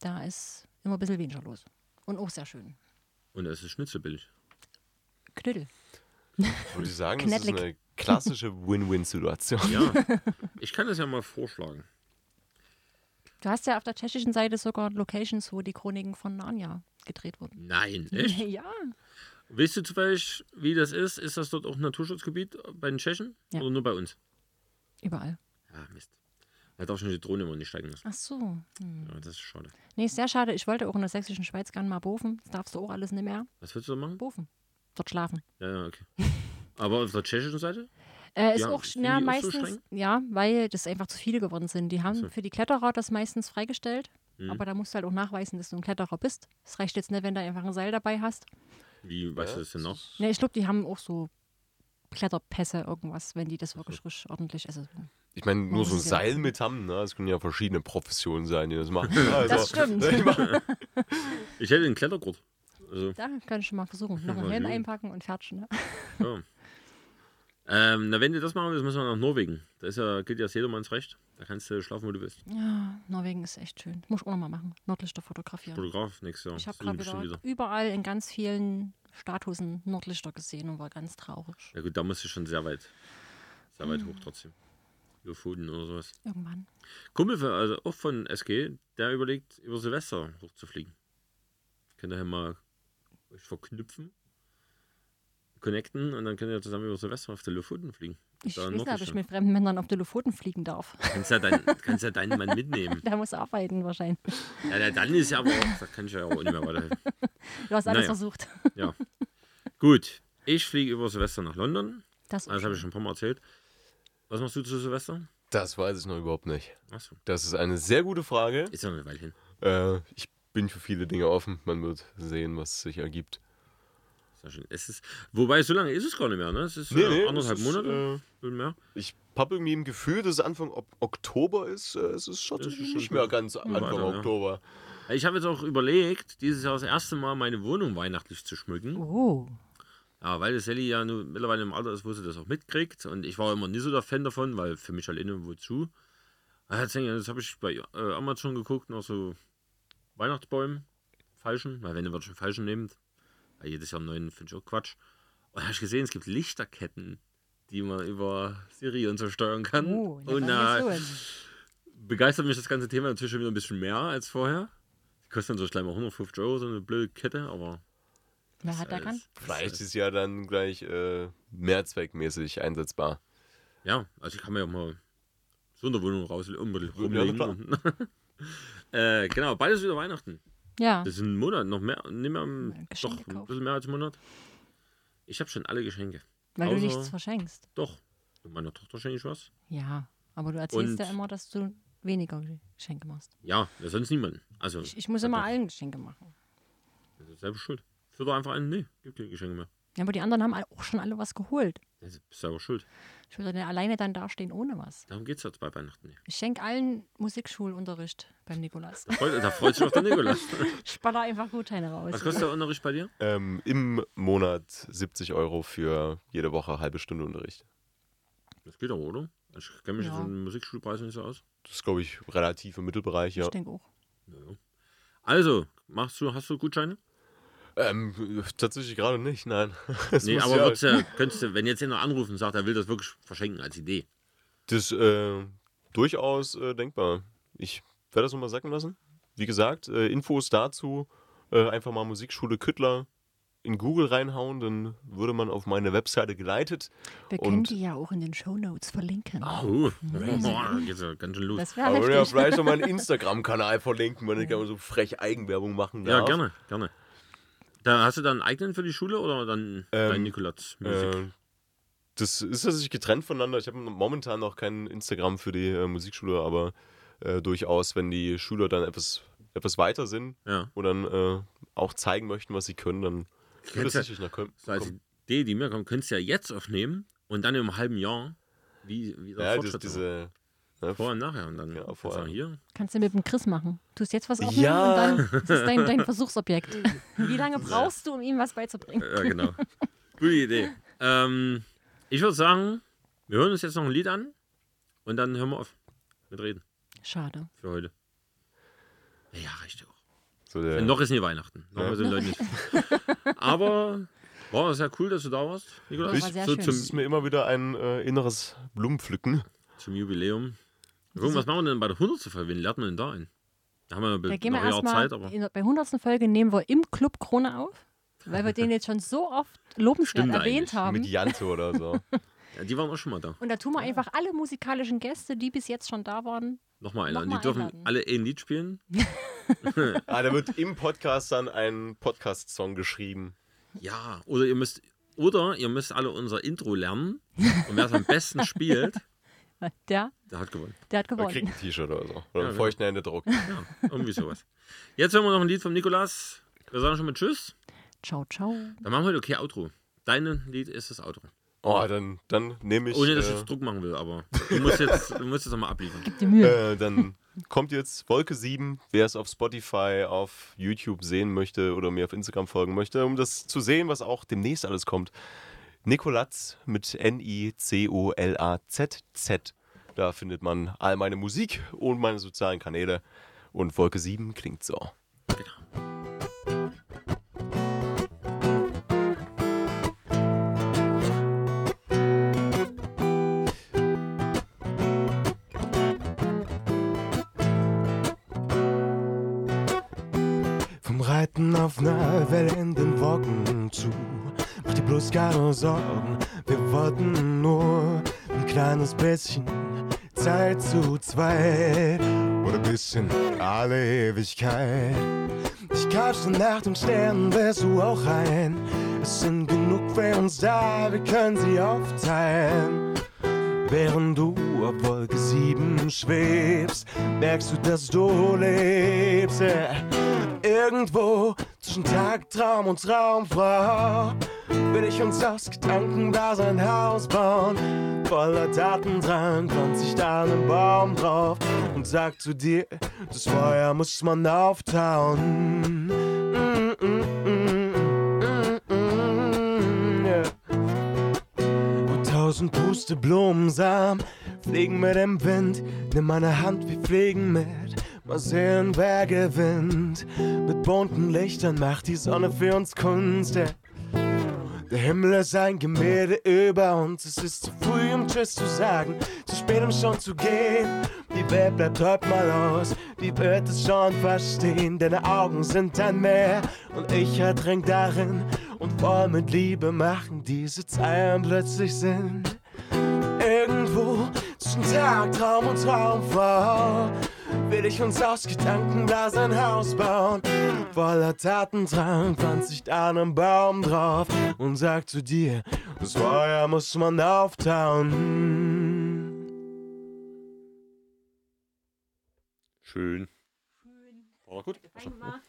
Da ist immer ein bisschen weniger los. Und auch sehr schön. Und da ist das Schnitzel billig. Knüttel. Ich würde sagen, das ist eine klassische Win-Win-Situation. Ja, ich kann das ja mal vorschlagen. Du hast ja auf der tschechischen Seite sogar Locations, wo die Chroniken von Narnia gedreht wurden. Nein, echt? Ja. Weißt du zufällig, wie das ist? Ist das dort auch ein Naturschutzgebiet bei den Tschechen? Ja. Oder nur bei uns? Überall. Ja, Mist. Da darf schon die Drohne immer nicht steigen lassen. Ach so. Hm. Ja, das ist schade. Nee, ist sehr schade. Ich wollte auch in der sächsischen Schweiz gerne mal bofen. Das darfst du auch alles nicht mehr. Was willst du da machen? Bofen. Dort schlafen. Ja, ja, okay. Aber auf der tschechischen Seite? Äh, ist Ja, auch ja, auch so meistens, streng? ja, weil das einfach zu viele geworden sind. Die haben so. für die Kletterer das meistens freigestellt, Mhm. aber da musst du halt auch nachweisen, dass du ein Kletterer bist. Es reicht jetzt nicht, wenn du einfach ein Seil dabei hast. Wie weißt du das denn noch? Ne, ich glaube, die haben auch so Kletterpässe, irgendwas, wenn die das wirklich richtig ordentlich. Also, Ich meine, nur so ein Ja. Seil mit haben, ne? Es können ja verschiedene Professionen sein, die das machen. Also, das stimmt. Ich Ich hätte einen Klettergurt. Also, Da kann ich schon mal versuchen. Noch einen Ja, Helm gut. einpacken und fertig. Ne? ja. ähm, na, wenn du das machen willst, müssen wir nach Norwegen. Da ist ja, gilt ja das jedermanns Recht. Da kannst du schlafen, wo du willst. Ja, Norwegen ist echt schön. Muss ich auch noch mal machen. Nordlichter fotografieren. Fotograf nächstes Jahr. Ich habe gerade wieder, überall in ganz vielen Statusen Nordlichter gesehen und war ganz traurig. Ja gut, da musst du schon sehr weit, sehr weit hoch trotzdem. Lofoten oder sowas. Irgendwann. Kumpel, für, also auch von SG, der überlegt, über Silvester hochzufliegen. Könnt ihr mal euch verknüpfen, connecten und dann könnt ihr zusammen über Silvester auf die Lofoten fliegen. Ich weiß nicht, ob ich mit fremden Männern auf die Lofoten fliegen darf. Kannst ja, dein, kannst ja deinen Mann mitnehmen. Der muss arbeiten wahrscheinlich. Ja, der dann ist ja aber auch, da kann ich ja auch nicht mehr weiterhelfen. Du hast alles Naja. versucht. Ja. Gut, ich fliege über Silvester nach London. Das Das habe ich schon ein paar Mal erzählt. Was machst du zu Silvester? das weiß ich noch überhaupt nicht. Achso, Das ist eine sehr gute Frage. ist ja noch eine Weile hin. Äh, ich bin für viele Dinge offen. Man wird sehen, was sich ergibt. Sehr schön. Es ist, wobei, so lange ist es gar nicht mehr, ne? Es ist Nee, äh, nee, anderthalb ist, Monate. bisschen mehr. Ich habe irgendwie im Gefühl, dass es Anfang Ok- Oktober ist. Äh, Es ist schon ist nicht mehr ganz Anfang weiter, ja. Oktober. Ich habe jetzt auch überlegt, dieses Jahr das erste Mal meine Wohnung weihnachtlich zu schmücken. Oh. Ja, weil Sally ja nun mittlerweile im Alter ist, wo sie das auch mitkriegt. Und ich war immer nie so der Fan davon, weil für mich alleine wozu. Ah, jetzt habe ich bei äh, Amazon geguckt nach so Weihnachtsbäumen, falschen, weil wenn ihr schon falschen nehmt, weil jedes Jahr einen neuen finde ich auch Quatsch. Und da habe ich gesehen, es gibt Lichterketten, die man über Siri und so steuern kann. Oh, und da los. begeistert mich das ganze Thema natürlich schon wieder ein bisschen mehr als vorher. Die kostet dann so gleich mal 150 Euro, so eine blöde Kette, aber Wer hat da kann? Vielleicht ist ja dann gleich äh, mehrzweckmäßig einsetzbar. Ja, also ich kann mir ja mal so in der Wohnung raus unbedingt Ja, rumlegen. und, äh, genau, beides wieder Weihnachten. Ja. Das ist ein Monat, noch mehr, nicht mehr, doch, ein bisschen mehr als ein Monat. Ich habe schon alle Geschenke. Weil du außer- nichts verschenkst. Doch. Und meiner Tochter schenke ich was. Ja. Aber du erzählst Und- ja immer, dass du weniger Geschenke machst. Ja, ja sonst niemanden. Also, Ich, ich muss immer allen Geschenke machen. das ist selber schuld. Führ doch einfach einen, nee, gibt keine Geschenke mehr. Ja, aber die anderen haben auch schon alle was geholt. Das ist selber schuld. Ich würde dann alleine dann dastehen ohne was. Darum geht es jetzt bei Weihnachten nicht. Ich schenke allen Musikschulunterricht beim Nikolaus. Da freut, da freut sich auch der Nikolaus. Ich baller einfach Gutscheine raus. Was kostet der Unterricht bei dir? Ähm, Im Monat 70 Euro für jede Woche halbe Stunde Unterricht. Das geht aber, oder? Ich kenne mich Ja. jetzt mit den Musikschulpreisen nicht so aus. Das ist, glaube ich, relativ im Mittelbereich, ja. Ich denke auch. Also, machst du, hast du Gutscheine? Ähm, tatsächlich gerade nicht, nein. Das Nee, aber ja- würdest du, könntest du, wenn jetzt jemand anruft und sagt, er will das wirklich verschenken als Idee. Das äh, durchaus äh, denkbar. Ich werde das nochmal sacken lassen. Wie gesagt, äh, Infos dazu äh, einfach mal Musikschule Küttler in Google reinhauen, dann würde man auf meine Webseite geleitet. Wir können Und- die ja auch in den Shownotes verlinken. Oh, boah, da geht's ja ganz schön los. Das wäre Aber ja, heftig. vielleicht noch mal einen Instagram-Kanal verlinken, weil ich kann man so frech Eigenwerbung machen Ja, darf. gerne, gerne. Da hast du dann einen eigenen für die Schule oder dann Ähm, dein Nikolaus Musik? Äh, das ist tatsächlich getrennt voneinander. Ich habe momentan noch kein Instagram für die äh, Musikschule, aber äh, durchaus, wenn die Schüler dann etwas, etwas weiter sind ja. und dann äh, auch zeigen möchten, was sie können, dann wird es sicherlich noch kommen. So als Idee, die mir kommt, könntest du ja jetzt aufnehmen und dann im halben Jahr, wie, wie Ja, das, diese. Ne, Vorher und nachher. Und dann Ja, kannst du vorher. sagen, hier, Kannst du mit dem Chris machen. Tust jetzt was aufnehmen Ja. und dann das ist dein, dein Versuchsobjekt. Wie lange brauchst du, um ihm was beizubringen? Ja, genau. Gute Idee. Ähm, ich würde sagen, wir hören uns jetzt noch ein Lied an und dann hören wir auf mit Reden Schade. für heute. Ja, reicht ja auch. so der, Noch ist nie Weihnachten. Noch Ja. sind Leute nicht. Aber war sehr cool, dass du da warst, Nikolaus. Das war sehr so schön. das zum, ist mir immer wieder ein äh, inneres Blumenpflücken. zum Jubiläum. Gucken, was machen wir denn bei der 100. Folge? Wen lernen wir denn da ein? Da haben wir Da gehen wir erstmal, Zeit, aber in- bei 100. Folge nehmen wir im Club Krone auf, weil wir den jetzt schon so oft lobenswert erwähnt haben. Mit Jante oder so. ja, die waren auch schon mal da. Und da tun wir einfach alle musikalischen Gäste, die bis jetzt schon da waren. Nochmal einladen. Nochmal die dürfen einladen. alle ein Lied spielen. ah, da wird im Podcast dann ein Podcast-Song geschrieben. Ja, oder ihr müsst, oder ihr müsst alle unser Intro lernen. Und wer es am besten spielt, Der, der hat gewonnen. der hat gewonnen. kriegt ein T-Shirt oder so. Oder Ja, einen genau. feuchten Händedruck. Ja, irgendwie sowas. Jetzt hören wir noch ein Lied vom Nikolas. Wir sagen schon mal Tschüss. Ciao, ciao. Dann machen wir heute okay Outro. Dein Lied ist das Outro. Oh, dann, dann nehme ich. Ohne dass ich äh, jetzt Druck machen will, aber du musst jetzt, du musst jetzt nochmal abliefern. Gib dir Mühe. Äh, dann kommt jetzt Wolke 7, wer es auf Spotify, auf YouTube sehen möchte oder mir auf Instagram folgen möchte, um das zu sehen, was auch demnächst alles kommt. Nikolatz mit N-I-C-O-L-A-Z-Z. Da findet man all meine Musik und meine sozialen Kanäle. Und Wolke 7 klingt so. Vom Reiten auf einer Welle in bloß keine Sorgen, wir wollten nur ein kleines bisschen Zeit zu zweit. Oder bisschen alle Ewigkeit. Ich kauf's Nacht und Sternen, wärst du auch ein. Es sind genug für uns da, wir können sie aufteilen. Während du auf Wolke 7 schwebst, merkst du, dass du lebst. Yeah. Irgendwo zwischen Tagtraum und Traumfrau will ich uns aus Gedanken da sein Haus bauen. Voller Tatendrang pflanzt sich da einen Baum drauf und sagt zu dir, das Feuer muss man auftauen. Mm, mm, mm, mm, mm, yeah. Wo tausend Pusteblumensamen fliegen mit dem Wind. Nimm meine Hand, wir fliegen mit. Mal sehen, wer gewinnt. Mit bunten Lichtern macht die Sonne für uns Kunst. Yeah. Der Himmel ist ein Gemälde über uns. Es ist zu früh, um Tschüss zu sagen, zu spät, um schon zu gehen. Die Welt bleibt heute mal aus, die wird es schon verstehen. Deine Augen sind ein Meer und ich ertränk darin. Und voll mit Liebe machen diese Zeilen plötzlich Sinn. Irgendwo zwischen Tagtraum und Traumfrau will ich uns aus Gedanken da sein Haus bauen. Voller Tatendrang pflanzt sich da einen Baum drauf und sagt zu dir, das Feuer muss man auftauen. Schön. War gut. Gemacht.